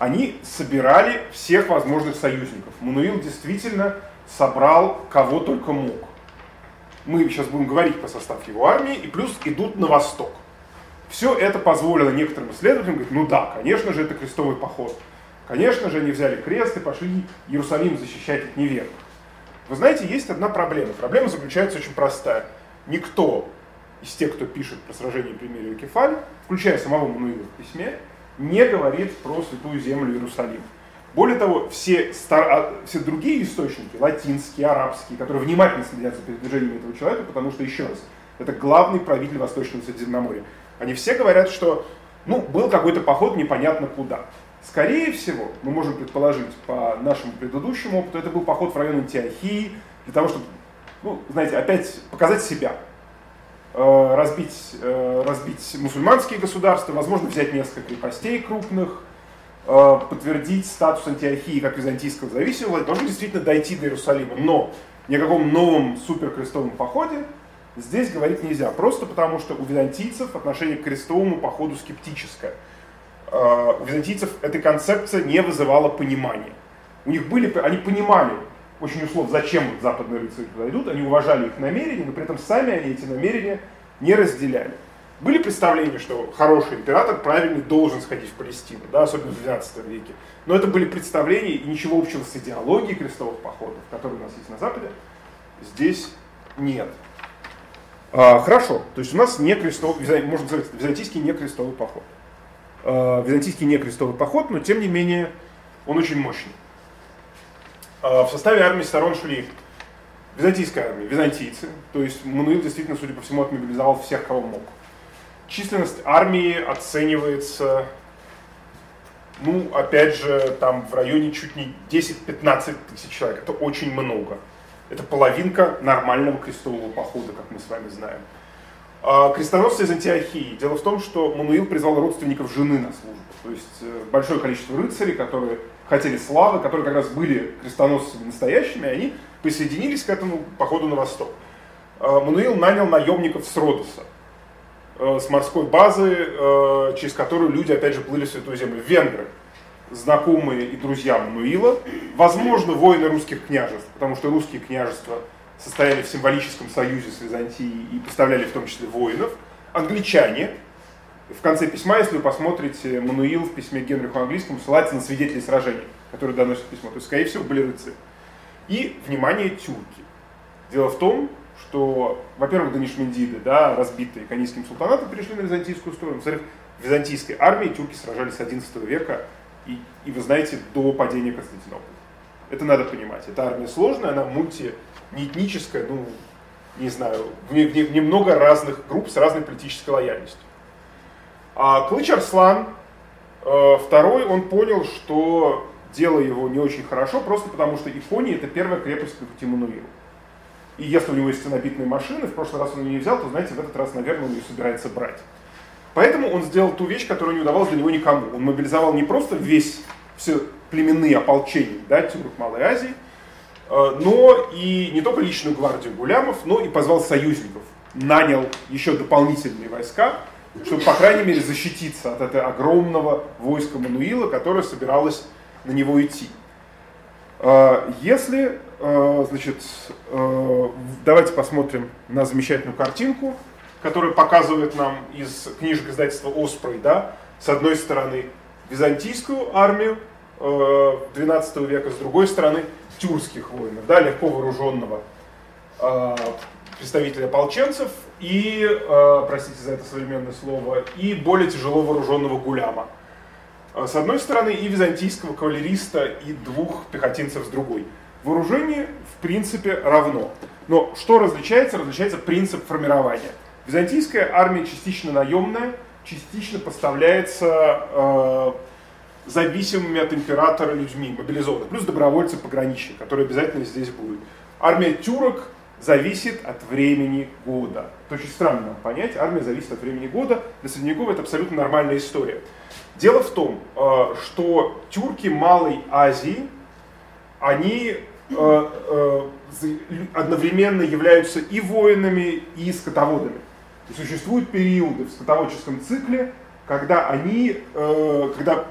[SPEAKER 2] они собирали всех возможных союзников. Мануил действительно собрал кого только мог. Мы сейчас будем говорить по составу его армии, и плюс идут на восток. Все это позволило некоторым исследователям говорить, ну да, конечно же, это крестовый поход. Конечно же, они взяли крест и пошли Иерусалим защищать от неверных. Вы знаете, есть одна проблема. Проблема заключается очень простая. Никто из тех, кто пишет про сражение при мире Кефаль, включая самого Мануила в письме, не говорит про святую землю Иерусалим. Более того, все, стар... А, все другие источники, латинские, арабские, которые внимательно следят за передвижением этого человека, потому что, еще раз, это главный правитель Восточного Средиземноморья, они все говорят, что ну, был какой-то поход непонятно куда. Скорее всего, мы можем предположить по нашему предыдущему опыту, это был поход в район Антиохии, для того, чтобы, ну, знаете, опять показать себя, разбить, э, разбить мусульманские государства, возможно, взять несколько крепостей крупных, э, подтвердить статус антиохии как византийского зависимого, должны действительно дойти до Иерусалима. Но ни о каком новом суперкрестовом походе здесь говорить нельзя. Просто потому, что у византийцев отношение к крестовому походу скептическое. У византийцев эта концепция не вызывала понимания. У них были, они понимали, очень условно, зачем вот западные рыцари туда идут, они уважали их намерения, но при этом сами они эти намерения не разделяли. Были представления, что хороший император правильный должен сходить в Палестину, да, особенно в XII веке. Но это были представления и ничего общего с идеологией крестовых походов, которые у нас есть на Западе, здесь нет. А, хорошо, то есть у нас не крестовый, можно сказать, византийский не крестовый поход. А, византийский не крестовый поход, но тем не менее он очень мощный. А, в составе армии сторон шли византийская армия, византийцы, то есть Мануил действительно, судя по всему, отмобилизовал всех, кого мог. Численность армии оценивается, ну, опять же, там в районе чуть не 10-15 тысяч человек. Это очень много. Это половинка нормального крестового похода, как мы с вами знаем. А крестоносцы из Антиохии. Дело в том, что Мануил призвал родственников жены на службу. То есть э, большое количество рыцарей, которые хотели славы, которые как раз были крестоносцами настоящими, они присоединились к этому походу на восток. А, Мануил нанял наемников с Родоса, э, с морской базы, э, через которую люди, опять же, плыли в Святую Землю. Венгры, знакомые и друзья Мануила, возможно, воины русских княжеств, потому что русские княжества состояли в символическом союзе с Византией и поставляли в том числе воинов, англичане, в конце письма, если вы посмотрите, Мануил в письме Генриху Английскому ссылается на свидетелей сражений, которые доносят письмо. То есть, скорее всего, были рыцари. И, внимание, тюрки. Дело в том, что, во-первых, Данишмендиды, да, разбитые канийским султанатом, перешли на византийскую сторону. Во-вторых, в византийской армии тюрки сражались с XI века, и, и вы знаете, до падения Константинополя. Это надо понимать. Эта армия сложная, она мульти, не этническая, ну, не знаю, в, в, в немного разных групп с разной политической лояльностью. А Клыч Арслан, э, второй, он понял, что дело его не очень хорошо, просто потому что Икония это первая крепость по пути Мануилу. И если у него есть стенобитные машины, в прошлый раз он ее не взял, то, знаете, в этот раз, наверное, он ее собирается брать. Поэтому он сделал ту вещь, которая не удавалась для него никому. Он мобилизовал не просто весь, все племенные ополчения да, тюрок Малой Азии, э, но и не только личную гвардию гулямов, но и позвал союзников. Нанял еще дополнительные войска, чтобы, по крайней мере, защититься от этого огромного войска Мануила, которое собиралось на него идти. Э, если, э, значит, давайте посмотрим на замечательную картинку который показывает нам из книжек издательства Оспрей, да, с одной стороны византийскую армию э, 12 века, с другой стороны тюркских воинов, да, легко вооруженного представителя ополченцев и, э, простите за это современное слово, и более тяжело вооруженного гуляма. Э, с одной стороны и византийского кавалериста, и двух пехотинцев с другой. Вооружение в принципе равно. Но что различается? Различается принцип формирования. Византийская армия частично наемная, частично поставляется э, зависимыми от императора людьми, мобилизованными, плюс добровольцы пограничные, которые обязательно здесь будут. Армия тюрок зависит от времени года. Это очень странно понять, армия зависит от времени года, для средневековья это абсолютно нормальная история. Дело в том, э, что тюрки Малой Азии, они э, э, одновременно являются и воинами, и скотоводами. И существуют периоды в скотоводческом цикле, когда они, когда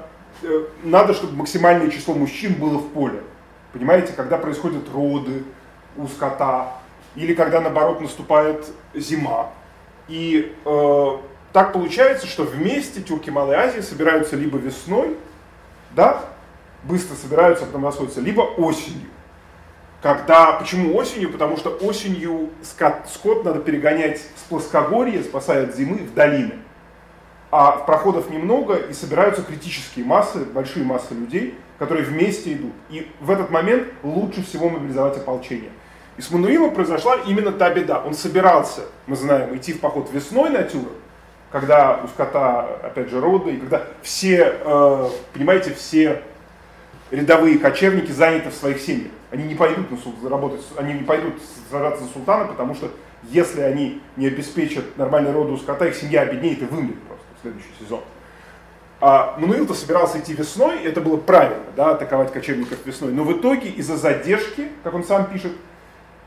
[SPEAKER 2] надо, чтобы максимальное число мужчин было в поле. Понимаете, когда происходят роды у скота, или когда, наоборот, наступает зима. И э, так получается, что вместе тюрки Малой Азии собираются либо весной, да, быстро собираются, а потом расходятся, либо осенью. Когда, почему осенью? Потому что осенью скот, скот надо перегонять с плоскогорья, спасая от зимы, в долины. А проходов немного, и собираются критические массы, большие массы людей, которые вместе идут. И в этот момент лучше всего мобилизовать ополчение. И с Мануилом произошла именно та беда. Он собирался, мы знаем, идти в поход весной на Тюрок, когда у скота, опять же, роды, и когда все, э, понимаете, все рядовые кочевники заняты в своих семьях. Они не пойдут на работать, они не пойдут сражаться за султана, потому что если они не обеспечат нормальный роду у скота, их семья обеднеет и вымрет просто в следующий сезон. А Мануил-то собирался идти весной, это было правильно, да, атаковать кочевников весной. Но в итоге из-за задержки, как он сам пишет,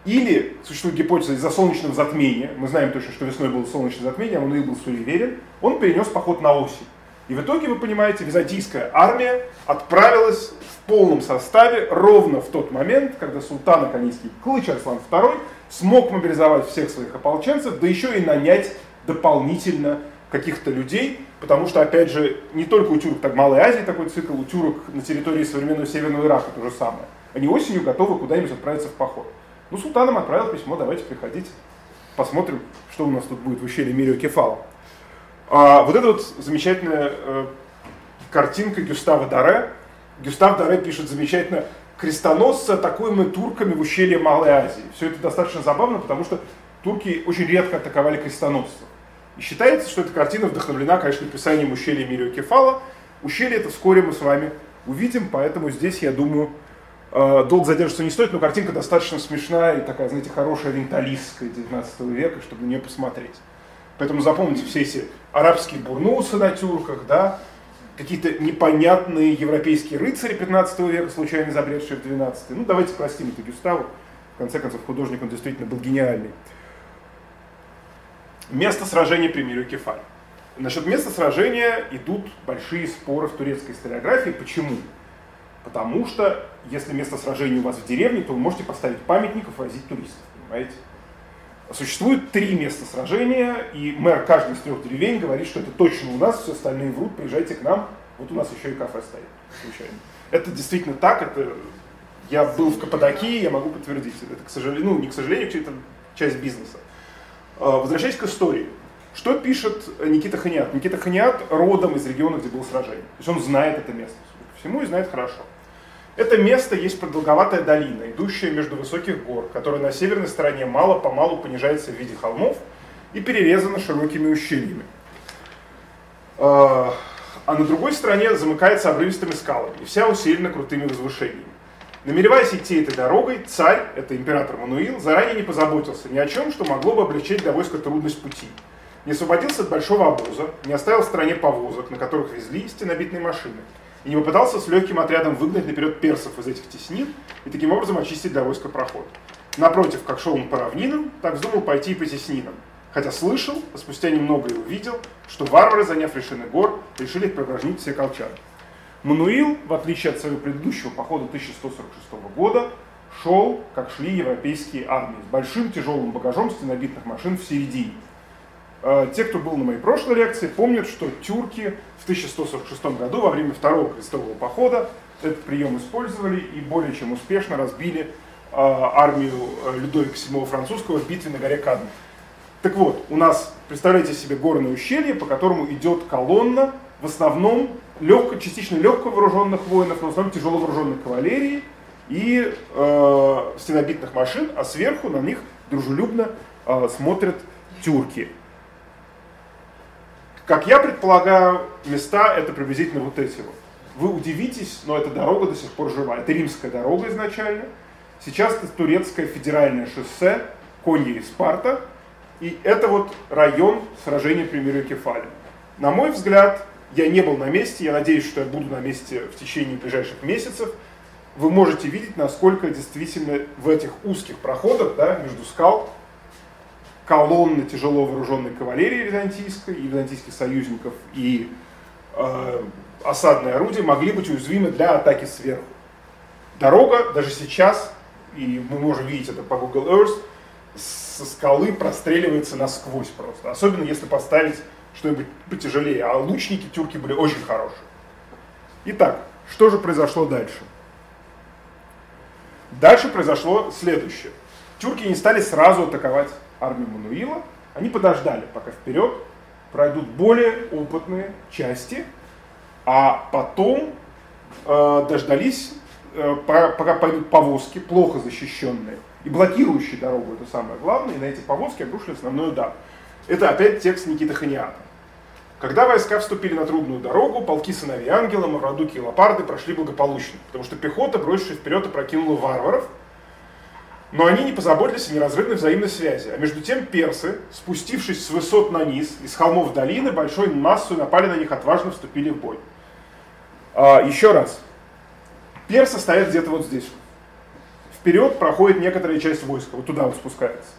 [SPEAKER 2] или существует гипотеза из-за солнечного затмения, мы знаем точно, что весной было солнечное затмение, а Мануил был суеверен, он перенес поход на осень. И в итоге, вы понимаете, византийская армия отправилась в полном составе ровно в тот момент, когда султан Аканийский Клыч Арслан II смог мобилизовать всех своих ополченцев, да еще и нанять дополнительно каких-то людей, потому что, опять же, не только у тюрок, так Малой Азии такой цикл, у тюрок на территории современного Северного Ирака то же самое. Они осенью готовы куда-нибудь отправиться в поход. Ну, султан им отправил письмо, давайте приходите, посмотрим, что у нас тут будет в ущелье Мирио Кефала. А, вот эта вот замечательная э, картинка Гюстава Даре. Гюстав Даре пишет замечательно крестоносцы, атакуемые турками в ущелье Малой Азии. Все это достаточно забавно, потому что турки очень редко атаковали крестоносцев. И считается, что эта картина вдохновлена, конечно, написанием ущелья Мирио Кефала. Ущелье это вскоре мы с вами увидим, поэтому здесь, я думаю, долго задерживаться не стоит, но картинка достаточно смешная и такая, знаете, хорошая ориенталистская 19 века, чтобы на нее посмотреть. Поэтому запомните все эти арабские бурнусы на тюрках, да, какие-то непонятные европейские рыцари 15 века, случайно забредшие в 12 Ну, давайте простим это Гюставу. В конце концов, художник, он действительно был гениальный. Место сражения при мире Кефаль. Насчет места сражения идут большие споры в турецкой историографии. Почему? Потому что, если место сражения у вас в деревне, то вы можете поставить памятник и возить туристов, понимаете? Существует три места сражения, и мэр каждой из трех деревень говорит, что это точно у нас, все остальные врут, приезжайте к нам, вот у нас еще и кафе стоит, случайно. Это действительно так, это я был в Каппадокии, я могу подтвердить. Это, к сожалению, ну, не к сожалению, это часть бизнеса. А, возвращаясь к истории. Что пишет Никита Ханиат? Никита Ханиат родом из региона, где было сражение. То есть он знает это место, судя по всему, и знает хорошо. Это место есть продолговатая долина, идущая между высоких гор, которая на северной стороне мало-помалу понижается в виде холмов и перерезана широкими ущельями. А, а на другой стороне замыкается обрывистыми скалами, и вся усилена крутыми возвышениями. Намереваясь идти этой дорогой, царь, это император Мануил, заранее не позаботился ни о чем, что могло бы облегчить для войска трудность пути. Не освободился от большого обоза, не оставил в стране повозок, на которых везли стенобитные машины, и не попытался с легким отрядом выгнать наперед персов из этих теснин и таким образом очистить для войска проход. Напротив, как шел он по равнинам, так вздумал пойти и по теснинам, хотя слышал, а спустя немного и увидел, что варвары, заняв решины гор, решили припражнить все колчаны. Мануил, в отличие от своего предыдущего похода 1146 года, шел, как шли европейские армии, с большим тяжелым багажом стенобитных машин в середине. Э, те, кто был на моей прошлой лекции, помнят, что тюрки в 1146 году во время второго крестового похода этот прием использовали и более чем успешно разбили э, армию э, Людовика VII французского в битве на горе Кадм. Так вот, у нас, представляете себе, горное ущелье, по которому идет колонна, в основном легко, частично легко вооруженных воинов, но в основном тяжело вооруженной кавалерии и э, стенобитных машин, а сверху на них дружелюбно э, смотрят тюрки. Как я предполагаю, места это приблизительно вот эти вот. Вы удивитесь, но эта дорога до сих пор жива. Это римская дорога изначально. Сейчас это турецкое федеральное шоссе Конья и Спарта. И это вот район сражения при Мирокефале. На мой взгляд, я не был на месте, я надеюсь, что я буду на месте в течение ближайших месяцев. Вы можете видеть, насколько действительно в этих узких проходах да, между скал колонны тяжело вооруженной кавалерии византийской и византийских союзников и э, осадные орудия могли быть уязвимы для атаки сверху. Дорога даже сейчас, и мы можем видеть это по Google Earth, со скалы простреливается насквозь просто. Особенно если поставить что-нибудь потяжелее. А лучники тюрки были очень хорошие. Итак, что же произошло дальше? Дальше произошло следующее. Тюрки не стали сразу атаковать армию Мануила, они подождали, пока вперед пройдут более опытные части, а потом э, дождались, э, пока пойдут повозки, плохо защищенные, и блокирующие дорогу, это самое главное, и на эти повозки обрушили основной удар. Это опять текст Никиты Ханиата. Когда войска вступили на трудную дорогу, полки сыновей ангела, Маврадуки и Лопарды прошли благополучно, потому что пехота, бросившись вперед, опрокинула варваров, но они не позаботились о неразрывной взаимной связи. А между тем персы, спустившись с высот на низ, из холмов долины, большой массой напали на них, отважно вступили в бой. А, еще раз. Персы стоят где-то вот здесь. Вперед проходит некоторая часть войска, вот туда вот спускается.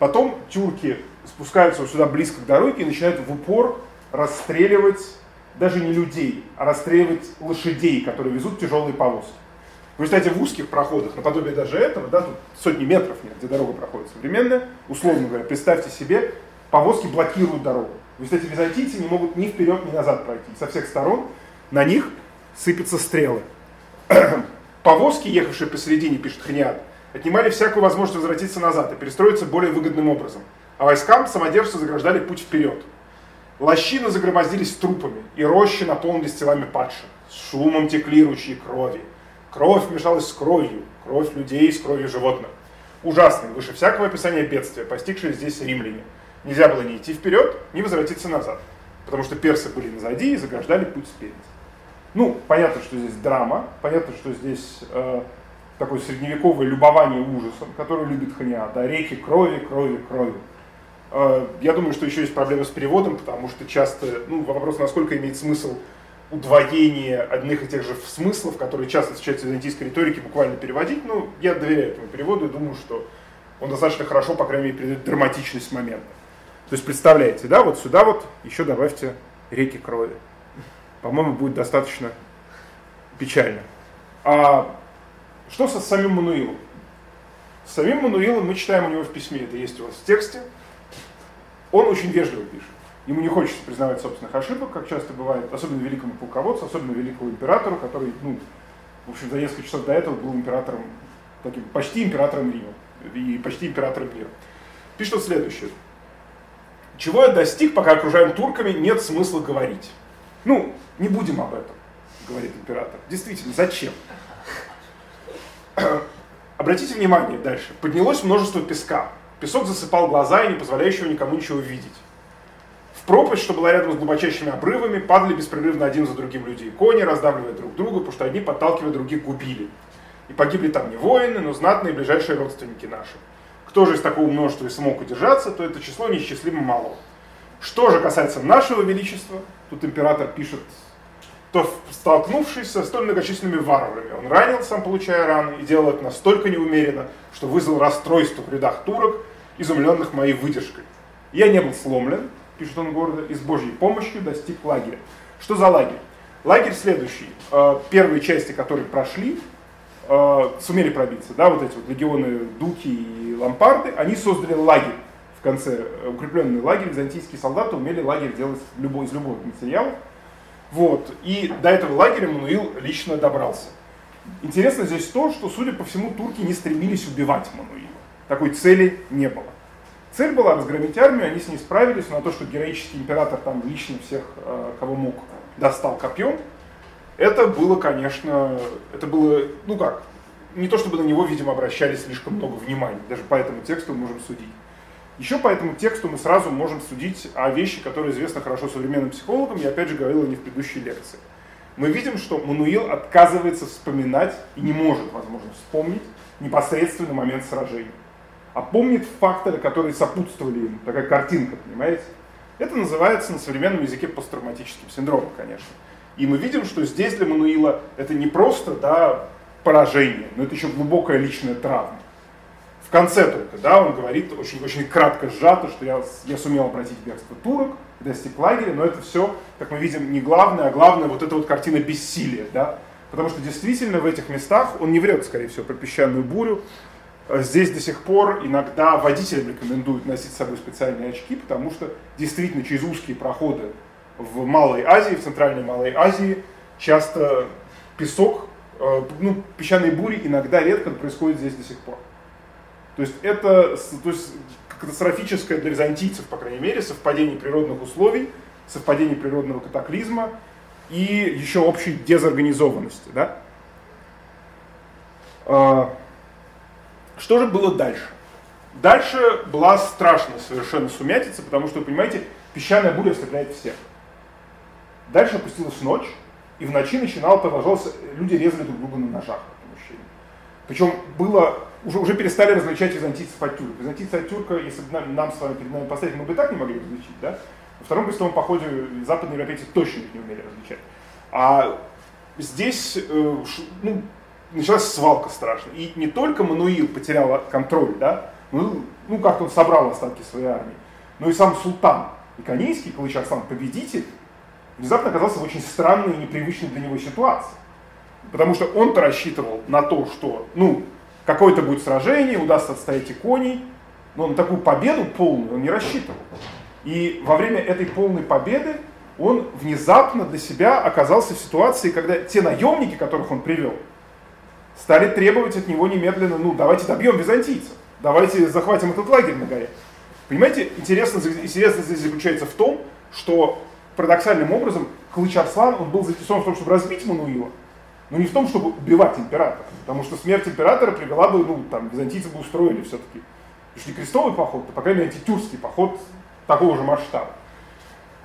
[SPEAKER 2] Потом тюрки спускаются вот сюда близко к дороге и начинают в упор расстреливать даже не людей, а расстреливать лошадей, которые везут тяжелые повозки. Вы знаете, в узких проходах, наподобие даже этого, да, тут сотни метров нет, где дорога проходит современная, условно говоря, представьте себе, повозки блокируют дорогу. Вы знаете, византийцы не могут ни вперед, ни назад пройти. Со всех сторон на них сыпятся стрелы. *clears throat* Повозки, ехавшие посередине, пишет Ханиад, отнимали всякую возможность возвратиться назад и перестроиться более выгодным образом. А войскам самодержцы заграждали путь вперед. Лощины загромоздились трупами, и рощи наполнились телами падших. С шумом текли ручьи крови. Кровь мешалась с кровью, кровь людей с кровью животных. Ужасный, выше всякого описания бедствия, постигшие здесь римляне. Нельзя было ни идти вперед, ни возвратиться назад, потому что персы были назади и заграждали путь спереди. Ну, понятно, что здесь драма, понятно, что здесь э, такое средневековое любование ужасом, которое любит Ханиат, да, реки крови, крови, крови. Э, я думаю, что еще есть проблемы с переводом, потому что часто, ну, вопрос, насколько имеет смысл удвоение одних и тех же смыслов, которые часто встречаются в византийской риторике, буквально переводить. Ну, я доверяю этому переводу и думаю, что он достаточно хорошо, по крайней мере, передает драматичность момента. То есть, представляете, да, вот сюда вот еще добавьте реки крови. По-моему, будет достаточно печально. А что со самим Мануилом? С самим Мануилом мы читаем у него в письме, это есть у вас в тексте. Он очень вежливо пишет. Ему не хочется признавать собственных ошибок, как часто бывает, особенно великому полководцу, особенно великому императору, который, ну, в общем, за несколько часов до этого был императором, таким почти императором Рима и почти императором мира. Пишет следующее. Чего я достиг, пока окружаем турками, нет смысла говорить. Ну, не будем об этом, говорит император. Действительно, зачем? Обратите внимание дальше. Поднялось множество песка. Песок засыпал глаза и не позволяющего никому ничего видеть. Пропасть, что была рядом с глубочайшими обрывами, падали беспрерывно один за другим люди и кони, раздавливая друг друга, потому что одни, подталкивая других, губили. И погибли там не воины, но знатные ближайшие родственники наши. Кто же из такого множества и смог удержаться, то это число неисчислимо мало. Что же касается нашего величества, тут император пишет, то столкнувшись со столь многочисленными варварами, он ранил, сам получая раны, и делал это настолько неумеренно, что вызвал расстройство в рядах турок, изумленных моей выдержкой. Я не был сломлен, пишет он гордо, и с Божьей помощью достиг лагеря. Что за лагерь? Лагерь следующий. Э, первые части, которые прошли, э, сумели пробиться, да, вот эти вот легионы Дуки и Лампарды, они создали лагерь в конце, э, укрепленный лагерь, византийские солдаты умели лагерь делать любой, из любого материала. Вот, и до этого лагеря Мануил лично добрался. Интересно здесь то, что, судя по всему, турки не стремились убивать Мануила. Такой цели не было. Цель была разгромить армию, они с ней справились, но то, что героический император там лично всех, э, кого мог, достал копьем, это было, конечно, это было, ну как, не то чтобы на него, видимо, обращали слишком много внимания, даже по этому тексту мы можем судить. Еще по этому тексту мы сразу можем судить о вещи, которые известны хорошо современным психологам, я опять же говорил о них в предыдущей лекции. Мы видим, что Мануил отказывается вспоминать и не может, возможно, вспомнить непосредственно момент сражения а помнит факторы, которые сопутствовали им. Такая картинка, понимаете? Это называется на современном языке посттравматическим синдромом, конечно. И мы видим, что здесь для Мануила это не просто да, поражение, но это еще глубокая личная травма. В конце только, да, он говорит очень, очень кратко сжато, что я, я сумел обратить бегство турок, достиг лагеря, но это все, как мы видим, не главное, а главное вот эта вот картина бессилия, да, потому что действительно в этих местах он не врет, скорее всего, про песчаную бурю, Здесь до сих пор иногда водителям рекомендуют носить с собой специальные очки, потому что действительно через узкие проходы в Малой Азии, в Центральной Малой Азии часто песок, э, ну, песчаные бури иногда редко происходят здесь до сих пор. То есть это то есть, катастрофическое для византийцев, по крайней мере, совпадение природных условий, совпадение природного катаклизма и еще общей дезорганизованности. Да? Что же было дальше? Дальше была страшная совершенно сумятица, потому что, вы понимаете, песчаная буря ослепляет всех. Дальше опустилась ночь, и в ночи начинало продолжалось, люди резали друг друга на ножах. Причем было, уже, уже перестали различать византийцев от тюрок. Византийцы от тюрка, если бы нам, нам с вами перед нами поставить, мы бы и так не могли различить, да? Во втором крестовом походе западные европейцы точно их не умели различать. А здесь, э, ну, началась свалка страшная. И не только Мануил потерял контроль, да, ну, ну как-то он собрал остатки своей армии, но и сам султан Иконийский, Калыч Арслан, победитель, внезапно оказался в очень странной и непривычной для него ситуации. Потому что он-то рассчитывал на то, что, ну, какое-то будет сражение, удастся отстоять иконий, но на такую победу полную он не рассчитывал. И во время этой полной победы он внезапно для себя оказался в ситуации, когда те наемники, которых он привел, стали требовать от него немедленно, ну, давайте добьем византийцев, давайте захватим этот лагерь на горе. Понимаете, интересно, интересно здесь заключается в том, что парадоксальным образом Клыч Арслан, он был заинтересован в том, чтобы разбить Мануила, но не в том, чтобы убивать императора. Потому что смерть императора привела бы, ну, там, византийцы бы устроили все-таки, если не крестовый поход, то, по крайней мере, антитюркский поход такого же масштаба.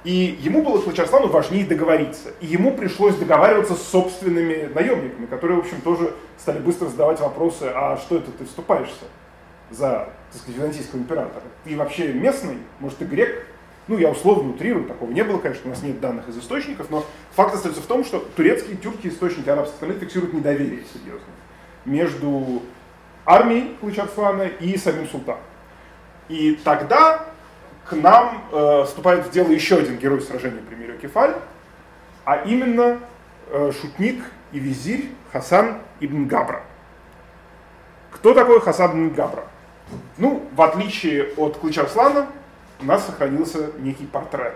[SPEAKER 2] И ему было Клычарслану важнее договориться. И ему пришлось договариваться с собственными наемниками, которые, в общем, тоже стали быстро задавать вопросы, а что это ты вступаешься за, так сказать, византийского императора? Ты вообще местный? Может, ты грек? Ну, я условно утрирую, такого не было, конечно, у нас нет данных из источников, но факт остается в том, что турецкие, тюрки, источники арабских страны фиксируют недоверие серьезно между армией Клычарслана и самим султаном. И тогда к нам э, вступает в дело еще один герой сражения при мире Кефаль, а именно э, шутник и визирь Хасан ибн Габра. Кто такой Хасан ибн Габра? Ну, в отличие от Клычарслана, у нас сохранился некий портрет.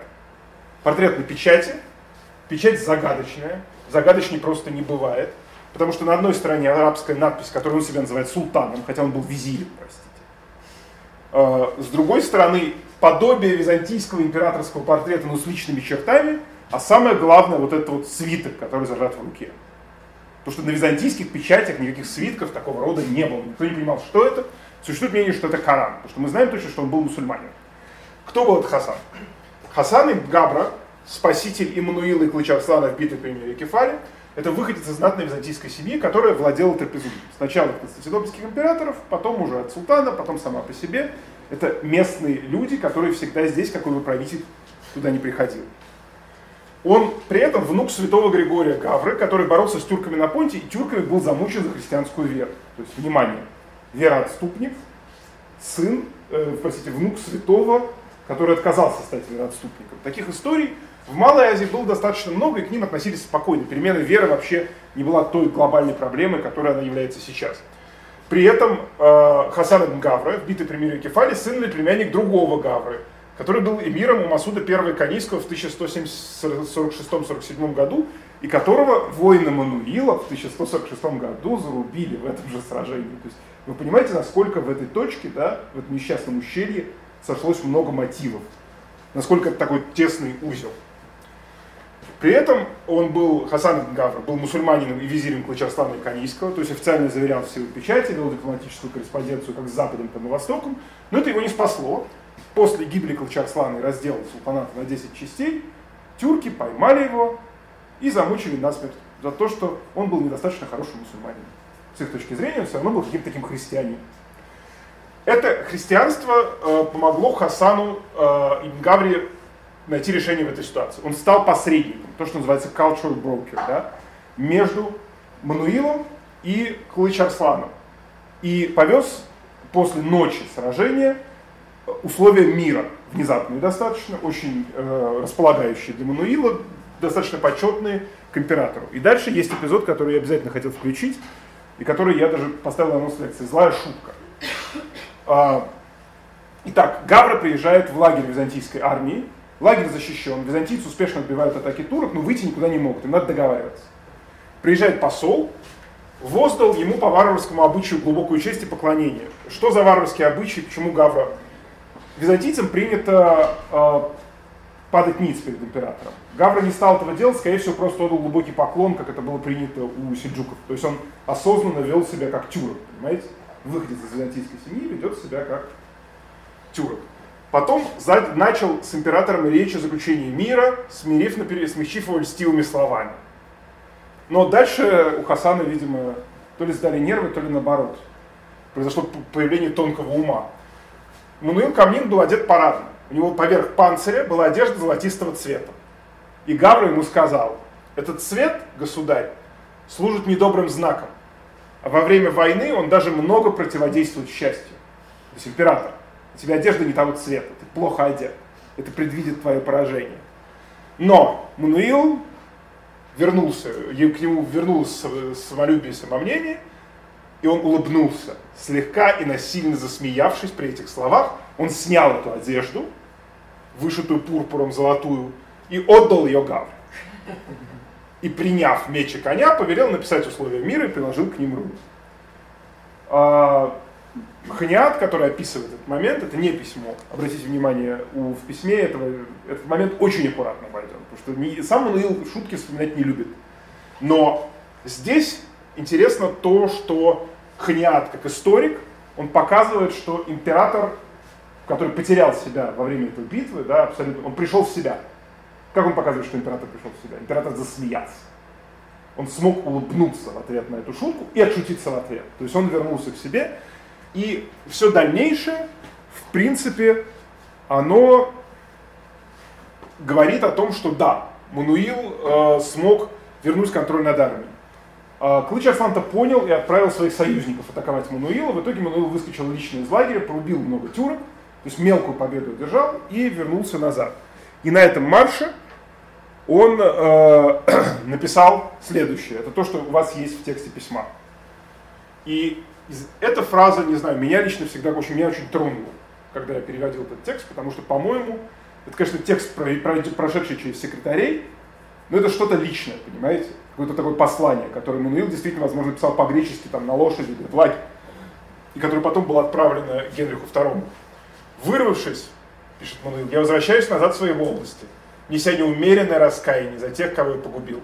[SPEAKER 2] Портрет на печати, печать загадочная, загадочней просто не бывает, потому что на одной стороне арабская надпись, которую он себя называет султаном, хотя он был визирем, простите. Э, с другой стороны, подобие византийского императорского портрета, но с личными чертами, а самое главное, вот этот вот свиток, который зажат в руке. Потому что на византийских печатях никаких свитков такого рода не было. Никто не понимал, что это. Существует мнение, что это Коран. Потому что мы знаем точно, что он был мусульманин. Кто был этот Хасан? Хасан ибн Габра, спаситель Иммануила и Клычарслана в битве при мире Кефале, это выходец из знатной византийской семьи, которая владела трапезундом. Сначала от константинопольских императоров, потом уже от султана, потом сама по себе. Это местные люди, которые всегда здесь, какой бы правитель туда не приходил. Он при этом внук святого Григория Гавры, который боролся с тюрками на Понте, и тюрками был замучен за христианскую веру. То есть, внимание, вероотступник, сын, э, простите, внук святого, который отказался стать вероотступником. Таких историй в Малой Азии было достаточно много, и к ним относились спокойно. Перемена веры вообще не была той глобальной проблемой, которой она является сейчас. При этом э, Хасан ибн Гавра, в битве при мире Кефали, сын или племянник другого Гавры, который был эмиром у Масуда I Канийского в 1146-47 году, и которого воины Мануила в 1146 году зарубили в этом же сражении. То есть вы понимаете, насколько в этой точке, да, в этом несчастном ущелье сошлось много мотивов, насколько это такой тесный узел. При этом он был, Хасан Гавр, был мусульманином и визирем Клычарслана Канийского, то есть официально заверял все печати, вел дипломатическую корреспонденцию как с Западом, так и Востоком, но это его не спасло. После гибели Клычарслана и раздела султаната на 10 частей, тюрки поймали его и замучили насмерть за то, что он был недостаточно хорошим мусульманином. С их точки зрения он все равно был каким-то таким христианином. Это христианство э, помогло Хасану э, Ибн Гаври найти решение в этой ситуации. Он стал посредником, то, что называется cultural broker, да, между Мануилом и Клыч Арсланом. И повез после ночи сражения условия мира, внезапные достаточно, очень э, располагающие для Мануила, достаточно почетные к императору. И дальше есть эпизод, который я обязательно хотел включить, и который я даже поставил на анонс лекции. Злая шутка. А, итак, Гавра приезжает в лагерь византийской армии, Лагерь защищен, византийцы успешно отбивают атаки турок, но выйти никуда не могут, им надо договариваться. Приезжает посол, воздал ему по варварскому обычаю глубокую честь и поклонение. Что за варварские обычаи, почему Гавра? Византийцам принято э, падать ниц перед императором. Гавра не стал этого делать, скорее всего, просто отдал глубокий поклон, как это было принято у сельджуков. То есть он осознанно вел себя как тюрок, понимаете? Выходец из византийской семьи ведет себя как тюрок. Потом начал с императором речь о заключении мира, смирив, смягчив его льстивыми словами. Но дальше у Хасана, видимо, то ли сдали нервы, то ли наоборот. Произошло появление тонкого ума. Мануил Камнин был одет парадно. У него поверх панциря была одежда золотистого цвета. И Гавра ему сказал, этот цвет, государь, служит недобрым знаком. А во время войны он даже много противодействует счастью. То есть император тебя одежда не того цвета, ты плохо одет. Это предвидит твое поражение. Но Мануил вернулся, к нему вернулось самолюбие и самомнение, и он улыбнулся, слегка и насильно засмеявшись при этих словах, он снял эту одежду, вышитую пурпуром золотую, и отдал ее Гавре. И приняв меч и коня, повелел написать условия мира и приложил к ним руку. Ханиат, который описывает этот момент, это не письмо. Обратите внимание, у, в письме этого, этот момент очень аккуратно обойден, потому что не, сам Мануил шутки вспоминать не любит. Но здесь интересно то, что Ханиат, как историк, он показывает, что император, который потерял себя во время этой битвы, да, абсолютно, он пришел в себя. Как он показывает, что император пришел в себя? Император засмеялся. Он смог улыбнуться в ответ на эту шутку и отшутиться в ответ. То есть он вернулся к себе, и все дальнейшее, в принципе, оно говорит о том, что да, Мануил э, смог вернуть контроль над армией. Э, Клыч Арслан-то понял и отправил своих союзников атаковать Мануила. В итоге Мануил выскочил лично из лагеря, порубил много тюрок, то есть мелкую победу одержал и вернулся назад. И на этом марше он э, *clears throat* написал следующее. Это то, что у вас есть в тексте письма. И эта фраза, не знаю, меня лично всегда очень, меня очень тронула, когда я переводил этот текст, потому что, по-моему, это, конечно, текст, прошедший через секретарей, но это что-то личное, понимаете? Какое-то такое послание, которое Мануил действительно, возможно, писал по-гречески, там, на лошади или в лаге, и которое потом было отправлено Генриху II. Вырвавшись, пишет Мануил, я возвращаюсь назад в свои области, неся неумеренное раскаяние за тех, кого я погубил.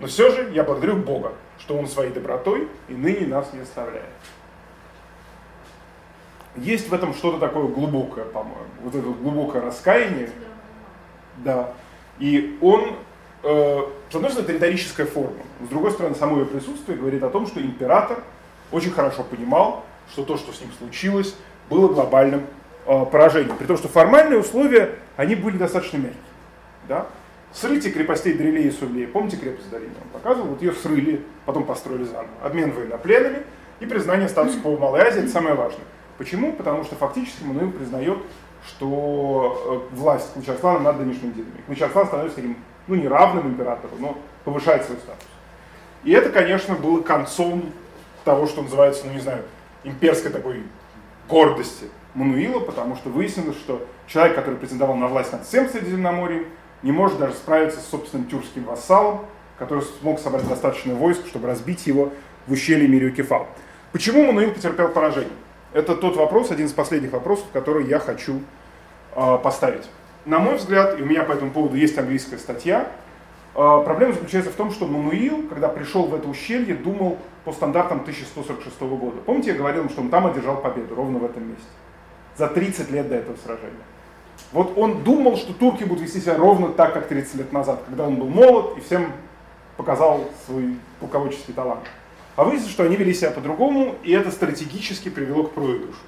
[SPEAKER 2] Но все же я благодарю Бога, что он своей добротой и ныне нас не оставляет. Есть в этом что-то такое глубокое, по-моему, вот это глубокое раскаяние. Да. И он, э, с одной стороны, это риторическая форма, с другой стороны, само ее присутствие говорит о том, что император очень хорошо понимал, что то, что с ним случилось, было глобальным э, поражением. При том, что формальные условия, они были достаточно мягкие. Да? Срытие крепостей Дрелей и Сулей, помните крепость Дарини, он показывал, вот ее срыли, потом построили заново. Обмен военнопленными и признание Малой Азии, это самое важное. Почему? Потому что фактически Мануил признает, что э, власть Кучарслана над нынешним делами. Кучарслан становится таким, ну, не равным императору, но повышает свой статус. И это, конечно, было концом того, что называется, ну, не знаю, имперской такой гордости Мануила, потому что выяснилось, что человек, который претендовал на власть над всем Средиземноморьем, не может даже справиться с собственным тюркским вассалом, который смог собрать достаточно войск, чтобы разбить его в ущелье Мириокефал. Почему Мануил потерпел поражение? Это тот вопрос, один из последних вопросов, который я хочу э, поставить. На мой взгляд, и у меня по этому поводу есть английская статья, э, проблема заключается в том, что Мануил, когда пришел в это ущелье, думал по стандартам 1146 года. Помните, я говорил, что он там одержал победу, ровно в этом месте, за 30 лет до этого сражения. Вот он думал, что турки будут вести себя ровно так, как 30 лет назад, когда он был молод и всем показал свой полководческий талант. А выяснилось, что они вели себя по-другому, и это стратегически привело к проигрышу.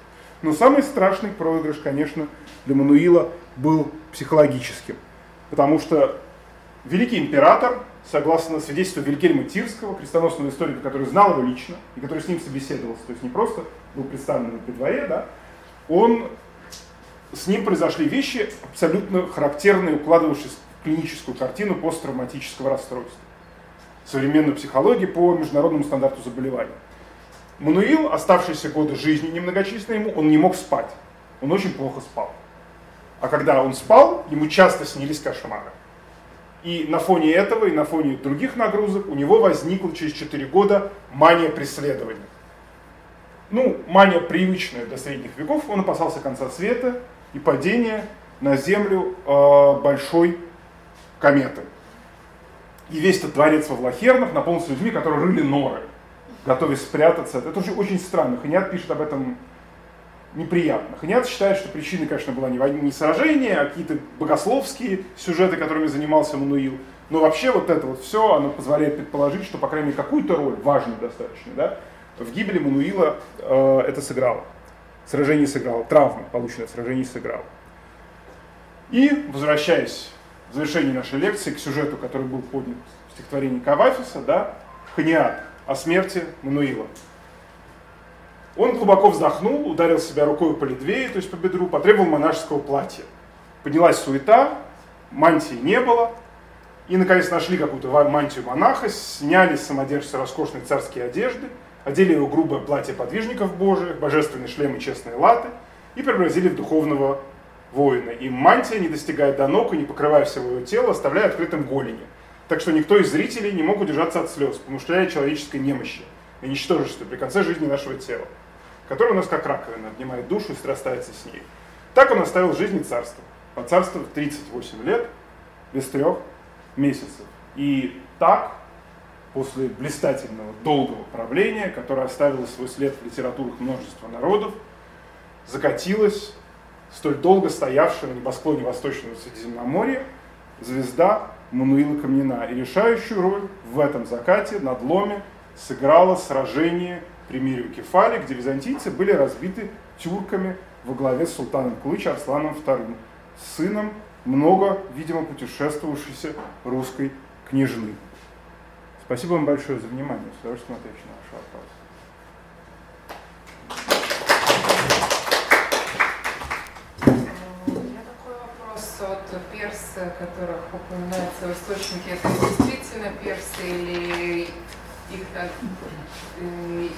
[SPEAKER 2] Но самый страшный проигрыш, конечно, для Мануила был психологическим. Потому что великий император, согласно свидетельству Вильгельма Тирского, крестоносного историка, который знал его лично, и который с ним собеседовался, то есть не просто был представлен при дворе, да, он, с ним произошли вещи, абсолютно характерные, укладывавшись в клиническую картину посттравматического расстройства современную психологию по международному стандарту заболеваний. Мануил, оставшиеся годы жизни немногочисленные ему, он не мог спать. Он очень плохо спал. А когда он спал, ему часто снились кошмары. И на фоне этого, и на фоне других нагрузок у него возникла через 4 года мания преследования. Ну, мания привычная до средних веков, он опасался конца света и падения на Землю э, большой кометы. И весь этот дворец во Влахернах наполнился людьми, которые рыли норы, готовясь спрятаться. Это очень, очень странно. Ханиат пишет об этом неприятно. Ханиат считает, что причиной, конечно, была не, не сражение, а какие-то богословские сюжеты, которыми занимался Мануил. Но вообще вот это вот все, оно позволяет предположить, что, по крайней мере, какую-то роль, важную достаточно, да, в гибели Мануила э, это сыграло. Сражение сыграло, травма, полученная в сражении сыграла. И, возвращаясь в завершении нашей лекции к сюжету, который был поднят в стихотворении Кавафиса, да, Ханиат о смерти Мануила. Он глубоко вздохнул, ударил себя рукой по ледвее, то есть по бедру, потребовал монашеского платья. Поднялась суета, мантии не было, и наконец нашли какую-то мантию монаха, сняли с самодержца роскошные царские одежды, одели его грубое платье подвижников божьих, божественный шлем и честные латы, и преобразили в духовного воина. И мантия, не достигая до ног и не покрывая всего его тела, оставляя открытым голени. Так что никто из зрителей не мог удержаться от слез, помышляя человеческой немощи и ничтожестве при конце жизни нашего тела, которое у нас как раковина обнимает душу и страстается с ней. Так он оставил жизнь и царство. По царству 38 лет, без трех месяцев. И так, после блистательного, долгого правления, которое оставило свой след в литературах множества народов, закатилась столь долго стоявшая на небосклоне Восточного Средиземноморья звезда Мануила Камнина. И решающую роль в этом закате, надломе, сыграло сражение при мире Кефали, где византийцы были разбиты тюрками во главе с султаном Кулыч Арсланом II, сыном много, видимо, путешествовавшейся русской княжны. Спасибо вам большое за внимание. С удовольствием отвечу на ваши вопросы.
[SPEAKER 3] от персы, которых упоминается в источнике, это действительно персы или их э,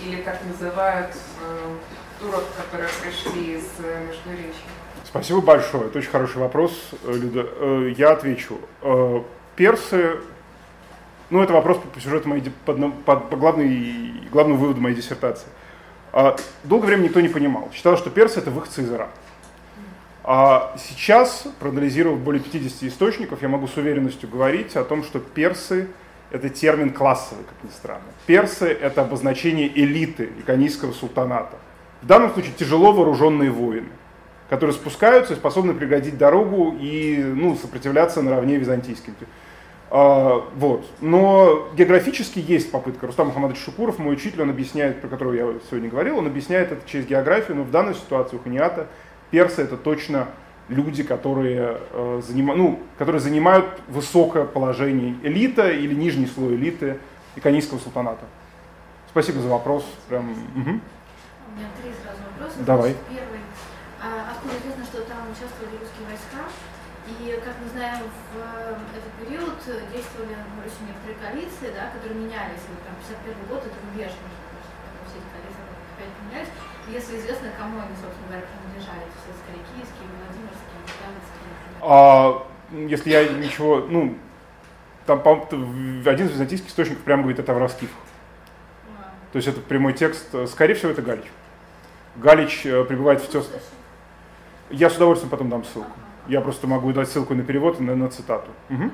[SPEAKER 3] или как называют э, турок, которые пришли из э, Междуречья?
[SPEAKER 2] Спасибо большое. Это очень хороший вопрос, Люда. Я отвечу. Персы, ну это вопрос по сюжету моей, по, по, по главной, главному выводу моей диссертации. А, долгое время никто не понимал. Считал, что персы это выходцы из Ирака. А сейчас, проанализировав более 50 источников, я могу с уверенностью говорить о том, что персы – это термин классовый, как ни странно. Персы – это обозначение элиты иконийского султаната. В данном случае тяжело вооруженные воины, которые спускаются и способны преградить дорогу и ну, сопротивляться наравне византийским. А, вот. Но географически есть попытка. Рустам Мухаммадович Шукуров, мой учитель, он объясняет, про которого я сегодня говорил, он объясняет это через географию, но в данной ситуации у Ханиата персы это точно люди, которые, э, занима, ну, которые занимают высокое положение элита или нижний слой элиты иконийского султаната. Спасибо за вопрос. Прям, угу.
[SPEAKER 4] У меня три сразу вопроса.
[SPEAKER 2] Давай.
[SPEAKER 4] Первый. А, откуда известно, что там участвовали русские войска? И, как мы знаем, в э, этот период действовали Руси некоторые коалиции, да, которые менялись. Вот, там, 51 год это рубеж, между все эти коалиции опять менялись. Если известно, кому они, собственно говоря, принадлежали, есть скорее киевские, владимирские, галицкие.
[SPEAKER 2] А, если я ничего, ну, там один из византийских источников прямо говорит, это Авраскиф. А. То есть это прямой текст, скорее всего, это Галич. Галич э, пребывает в тес... Я с удовольствием потом дам ссылку. Я просто могу дать ссылку на перевод и на, на цитату.
[SPEAKER 4] Угу.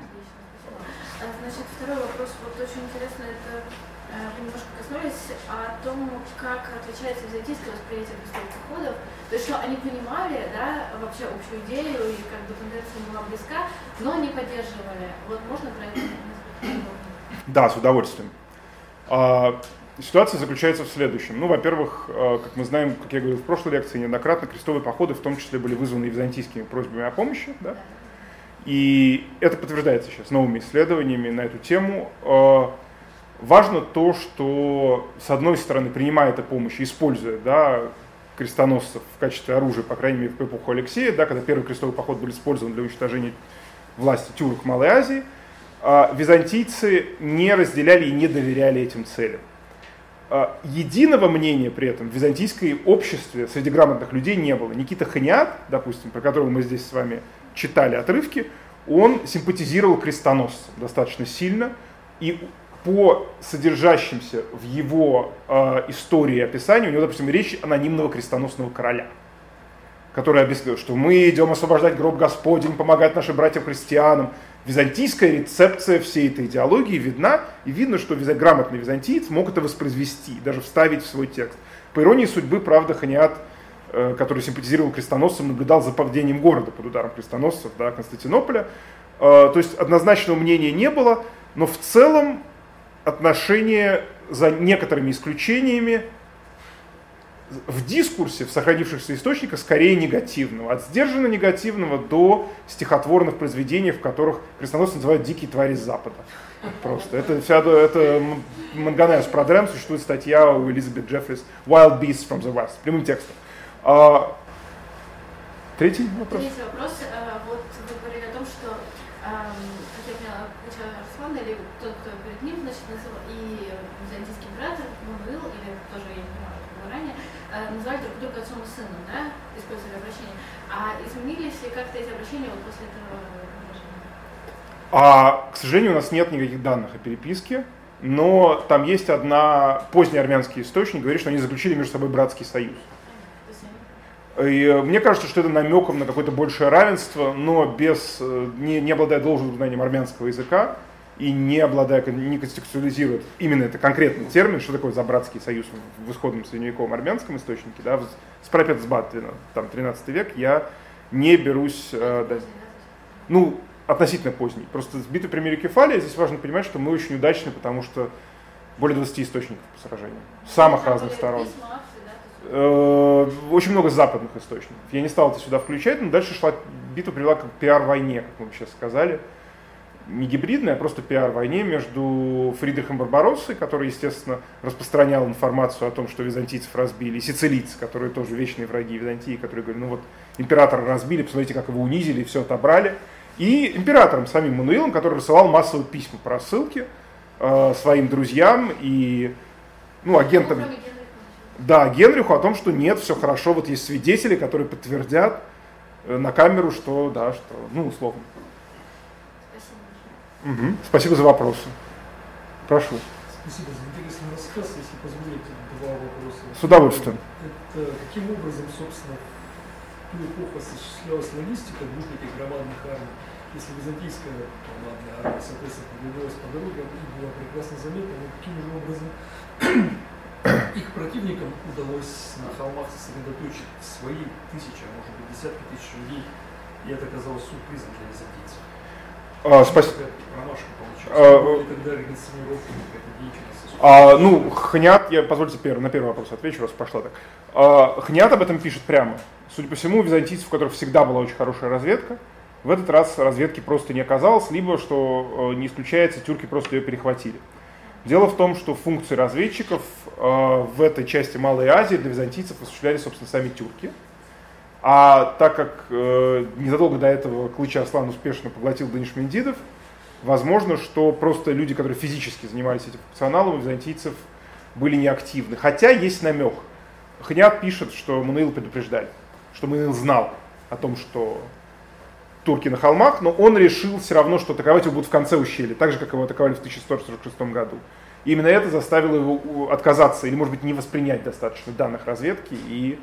[SPEAKER 4] Значит, второй вопрос, вот очень интересно, это э, вы немножко коснулись о том, как отличается византийское восприятие крестовых походов. То есть, что они понимали, да, вообще общую идею, и как бы тенденция была близка, но не поддерживали. Вот можно про это
[SPEAKER 2] Да, с удовольствием. Ситуация заключается в следующем. Ну, во-первых, э, как мы знаем, как я говорил в прошлой лекции, неоднократно крестовые походы в том числе были вызваны византийскими просьбами о помощи. Да? И это подтверждается сейчас новыми исследованиями на эту тему. Э, важно то, что, с одной стороны, принимая эту помощь, используя да, крестоносцев в качестве оружия, по крайней мере, в эпоху Алексея, да, когда первый крестовый поход был использован для уничтожения власти тюрок Малой Азии, э, византийцы не разделяли и не доверяли этим целям. А, единого мнения при этом в византийской обществе среди грамотных людей не было. Никита Ханиат, допустим, про которого мы здесь с вами читали отрывки, он симпатизировал крестоносцам достаточно сильно, и по содержащимся в его э, истории и описании, у него, допустим, речь анонимного крестоносного короля, который объяснял, что мы идем освобождать гроб Господень, помогать нашим братьям-христианам, византийская рецепция всей этой идеологии видна, и видно, что грамотный византиец мог это воспроизвести, даже вставить в свой текст. По иронии судьбы, правда, Ханиат, э, который симпатизировал крестоносцам, наблюдал за падением города под ударом крестоносцев да, Константинополя. Э, то есть однозначного мнения не было, но в целом отношения за некоторыми исключениями в дискурсе, в сохранившихся источниках, скорее негативного. От сдержанно негативного до стихотворных произведений, в которых крестоносцы называют «дикие твари с Запада». Просто. Это, вся, это Манганеус про Дрем, существует статья у Элизабет Джеффрис «Wild Beasts from the West», прямым текстом. А, третий вопрос.
[SPEAKER 4] Третий вопрос. А, вот вы говорили о том, что, как я поняла, Руслан или тот, кто перед ним, значит, называл и византийский император Мануил, или тоже, я не понимаю, ранее, э, называли друг друга отцом и сыном, да, использовали обращение. А изменились ли как-то эти обращения вот после этого
[SPEAKER 2] А, к сожалению, у нас нет никаких данных о переписке, но там есть одна поздний армянский источник, говорит, что они заключили между собой братский союз. И э, мне кажется, что это намеком на какое-то большее равенство, но без, э, не, не обладая должным знанием армянского языка, и не обладая, не контекстуализирует именно это конкретный термин, что такое за братский союз в исходном средневековом армянском источнике, да, с Пропецбат, там 13 век, я не берусь, э, да, ну, относительно поздний. Просто с битвой при Кефалия здесь важно понимать, что мы очень удачны, потому что более 20 источников по сражению. С самых разных сторон. Э, очень много западных источников. Я не стал это сюда включать, но дальше шла битва привела к пиар-войне, как мы сейчас сказали не гибридная, а просто пиар-войне между Фридрихом Барбароссой, который, естественно, распространял информацию о том, что византийцев разбили, и сицилийцы, которые тоже вечные враги Византии, которые говорили, ну вот императора разбили, посмотрите, как его унизили, все отобрали. И императором самим Мануилом, который рассылал массовые письма по рассылке э, своим друзьям и ну, агентам. Да, Генриху о том, что нет, все хорошо, вот есть свидетели, которые подтвердят э, на камеру, что да, что, ну, условно. Угу. Спасибо за вопросы. Прошу.
[SPEAKER 5] Спасибо за интересный рассказ. Если позволите, два вопроса.
[SPEAKER 2] С удовольствием.
[SPEAKER 5] Это каким образом, собственно, в ту эпоху осуществлялась логистика двух этих громадных армий? если византийская ладно, армия, соответственно, продвигалась по дорогам и была прекрасно заметна, но каким же образом *coughs* их противникам удалось на холмах сосредоточить свои тысячи, а может быть десятки тысяч людей, и это оказалось сюрпризом для византийцев.
[SPEAKER 2] А, спасибо.
[SPEAKER 5] А,
[SPEAKER 2] а, ну, Хнят, я позвольте на первый вопрос отвечу, раз пошла так. А, Хнят об этом пишет прямо. Судя по всему, у византийцев, у которых всегда была очень хорошая разведка, в этот раз разведки просто не оказалось, либо, что э, не исключается, тюрки просто ее перехватили. Дело в том, что функции разведчиков э, в этой части Малой Азии для византийцев осуществляли, собственно, сами тюрки. А так как э, незадолго до этого Клыч Аслан успешно поглотил Данишмендидов, возможно, что просто люди, которые физически занимались этим функционалом, у византийцев были неактивны. Хотя есть намек. Хнят пишет, что Мануил предупреждали, что Мануил знал о том, что турки на холмах, но он решил все равно, что атаковать его будут в конце ущелья, так же, как его атаковали в 1146 году. И именно это заставило его отказаться или, может быть, не воспринять достаточно данных разведки и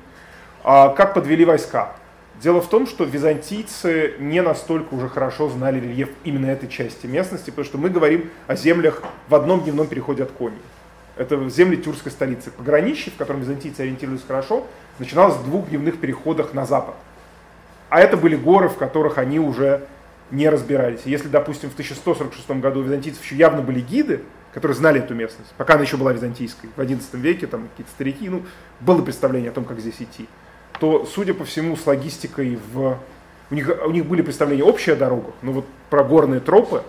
[SPEAKER 2] а, как подвели войска? Дело в том, что византийцы не настолько уже хорошо знали рельеф именно этой части местности, потому что мы говорим о землях в одном дневном переходе от Кони. Это земли тюркской столицы. Пограничье, в котором византийцы ориентировались хорошо, начиналось с двух дневных переходах на запад. А это были горы, в которых они уже не разбирались. Если, допустим, в 1146 году у византийцев еще явно были гиды, которые знали эту местность, пока она еще была византийской, в XI веке, там какие-то старики, ну, было представление о том, как здесь идти то, судя по всему, с логистикой в... У них, у них были представления общие о дорогах, но вот про горные тропы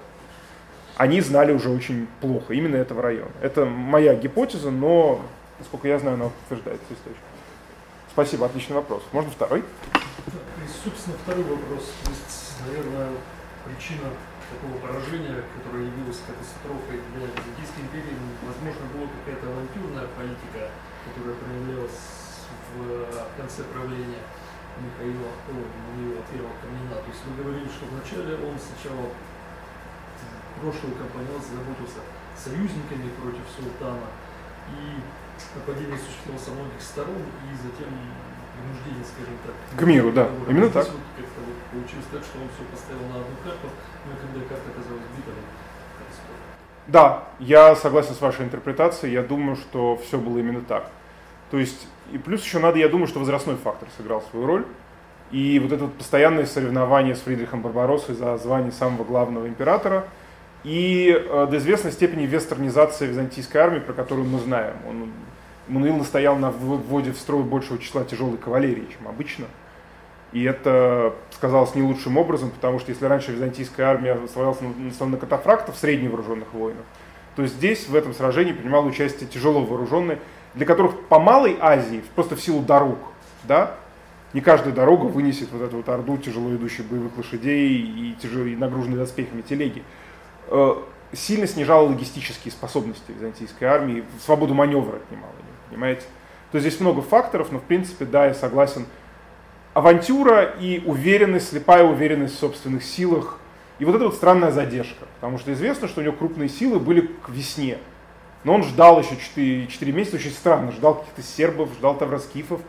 [SPEAKER 2] они знали уже очень плохо, именно этого района. Это моя гипотеза, но, насколько я знаю, она утверждается источник. Спасибо, отличный вопрос. Можно второй?
[SPEAKER 5] И, собственно, второй вопрос. Есть, наверное, причина такого поражения, которое явилось катастрофой для Византийской империи, возможно, была какая-то авантюрная политика, которая проявлялась в конце правления Михаила, Михаила Первого Камнина. То есть вы говорили, что вначале он сначала прошлую кампанию заботился союзниками против султана, и нападение существовало со многих сторон, и затем принуждение, скажем так.
[SPEAKER 2] К миру, да,
[SPEAKER 5] договора.
[SPEAKER 2] именно так.
[SPEAKER 5] Вот как-то вот получилось так, что он все поставил на одну карту, но когда карта оказалась бита,
[SPEAKER 2] да, я согласен с вашей интерпретацией. Я думаю, что все было именно так. То есть и плюс еще надо, я думаю, что возрастной фактор сыграл свою роль. И вот это вот постоянное соревнование с Фридрихом Барбароссой за звание самого главного императора и э, до известной степени вестернизация византийской армии, про которую мы знаем. Он, Мануил настоял на вводе в строй большего числа тяжелой кавалерии, чем обычно. И это сказалось не лучшим образом, потому что если раньше византийская армия оставалась на, на катафрактов средних вооруженных воинов, то здесь в этом сражении принимало участие тяжело вооруженные для которых по Малой Азии, просто в силу дорог, да, не каждая дорога вынесет вот эту вот орду тяжело идущих боевых лошадей и, тяжело, и нагруженные доспехами телеги, э, сильно снижала логистические способности византийской армии, свободу маневра отнимала, понимаете? То есть здесь много факторов, но в принципе, да, я согласен. Авантюра и уверенность, слепая уверенность в собственных силах, и вот эта вот странная задержка, потому что известно, что у него крупные силы были к весне, но он ждал еще 4, 4 месяца, очень странно, ждал каких-то сербов, ждал тавроскифов.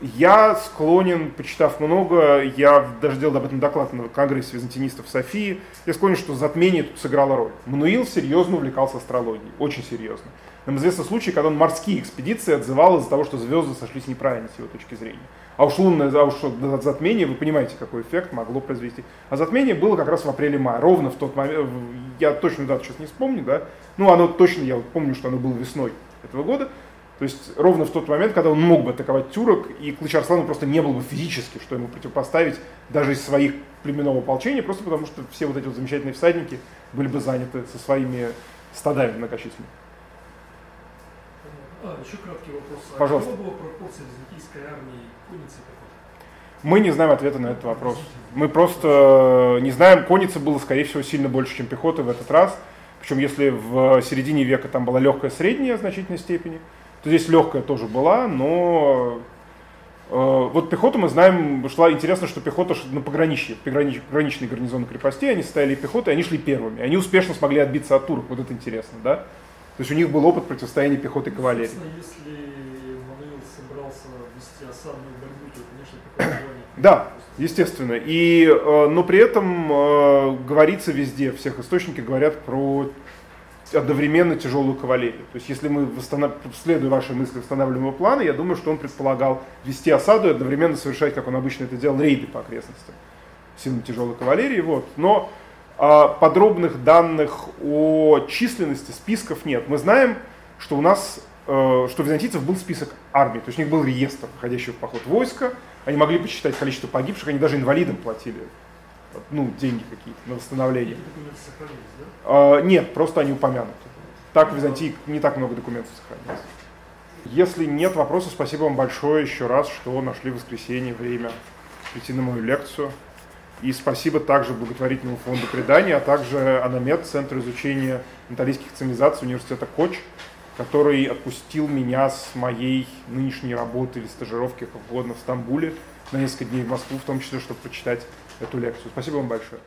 [SPEAKER 2] Я склонен, почитав много, я даже делал об этом доклад на Конгрессе византинистов Софии, я склонен, что затмение тут сыграло роль. Мануил серьезно увлекался астрологией, очень серьезно. Нам известны случаи, когда он морские экспедиции отзывал из-за того, что звезды сошлись неправильно с его точки зрения. А уж лунное а уж затмение, вы понимаете, какой эффект могло произвести. А затмение было как раз в апреле-мае, ровно в тот момент, я точно дату сейчас не вспомню, да, ну оно точно, я помню, что оно было весной этого года, то есть ровно в тот момент, когда он мог бы атаковать тюрок, и Клыч Арслану просто не было бы физически, что ему противопоставить даже из своих племенного ополчения, просто потому что все вот эти вот замечательные всадники были бы заняты со своими стадами многочисленными.
[SPEAKER 5] А, еще краткий вопрос. А
[SPEAKER 2] Пожалуйста.
[SPEAKER 5] какова была пропорция византийской армии конницы
[SPEAKER 2] Мы не знаем ответа на этот вопрос. Мы просто не знаем, конницы было, скорее всего, сильно больше, чем пехоты в этот раз. Причем, если в середине века там была легкая средняя в значительной степени, здесь легкая тоже была, но э, вот пехоту мы знаем, шла интересно, что пехота на пограничье, погранич, пограничные гарнизоны крепостей, они стояли пехотой, они шли первыми. Они успешно смогли отбиться от турок, вот это интересно, да? То есть у них был опыт противостояния пехоты и кавалерии.
[SPEAKER 5] Если Мануил собрался вести осадную борьбу, то, конечно. *coughs*
[SPEAKER 2] Да, естественно. И, э, но при этом э, говорится везде, всех источники говорят про одновременно тяжелую кавалерию. То есть если мы, следуя вашей мысли, восстанавливаем его планы, я думаю, что он предполагал вести осаду и одновременно совершать, как он обычно это делал, рейды по окрестностям сильно тяжелой кавалерии. Вот. Но а, подробных данных о численности списков нет. Мы знаем, что у нас, э, что у византийцев был список армий, то есть у них был реестр, входящий в поход войска, они могли посчитать количество погибших, они даже инвалидам платили ну, деньги какие-то на восстановление. Да? Нет, просто они упомянуты. Так в Византии не так много документов сохранилось. Если нет вопросов, спасибо вам большое еще раз, что нашли в воскресенье время прийти на мою лекцию. И спасибо также благотворительному фонду предания, а также Анамед, Центр изучения металлических цивилизаций университета Коч, который отпустил меня с моей нынешней работы или стажировки, как угодно, в Стамбуле на несколько дней в Москву, в том числе, чтобы прочитать эту лекцию. Спасибо вам большое.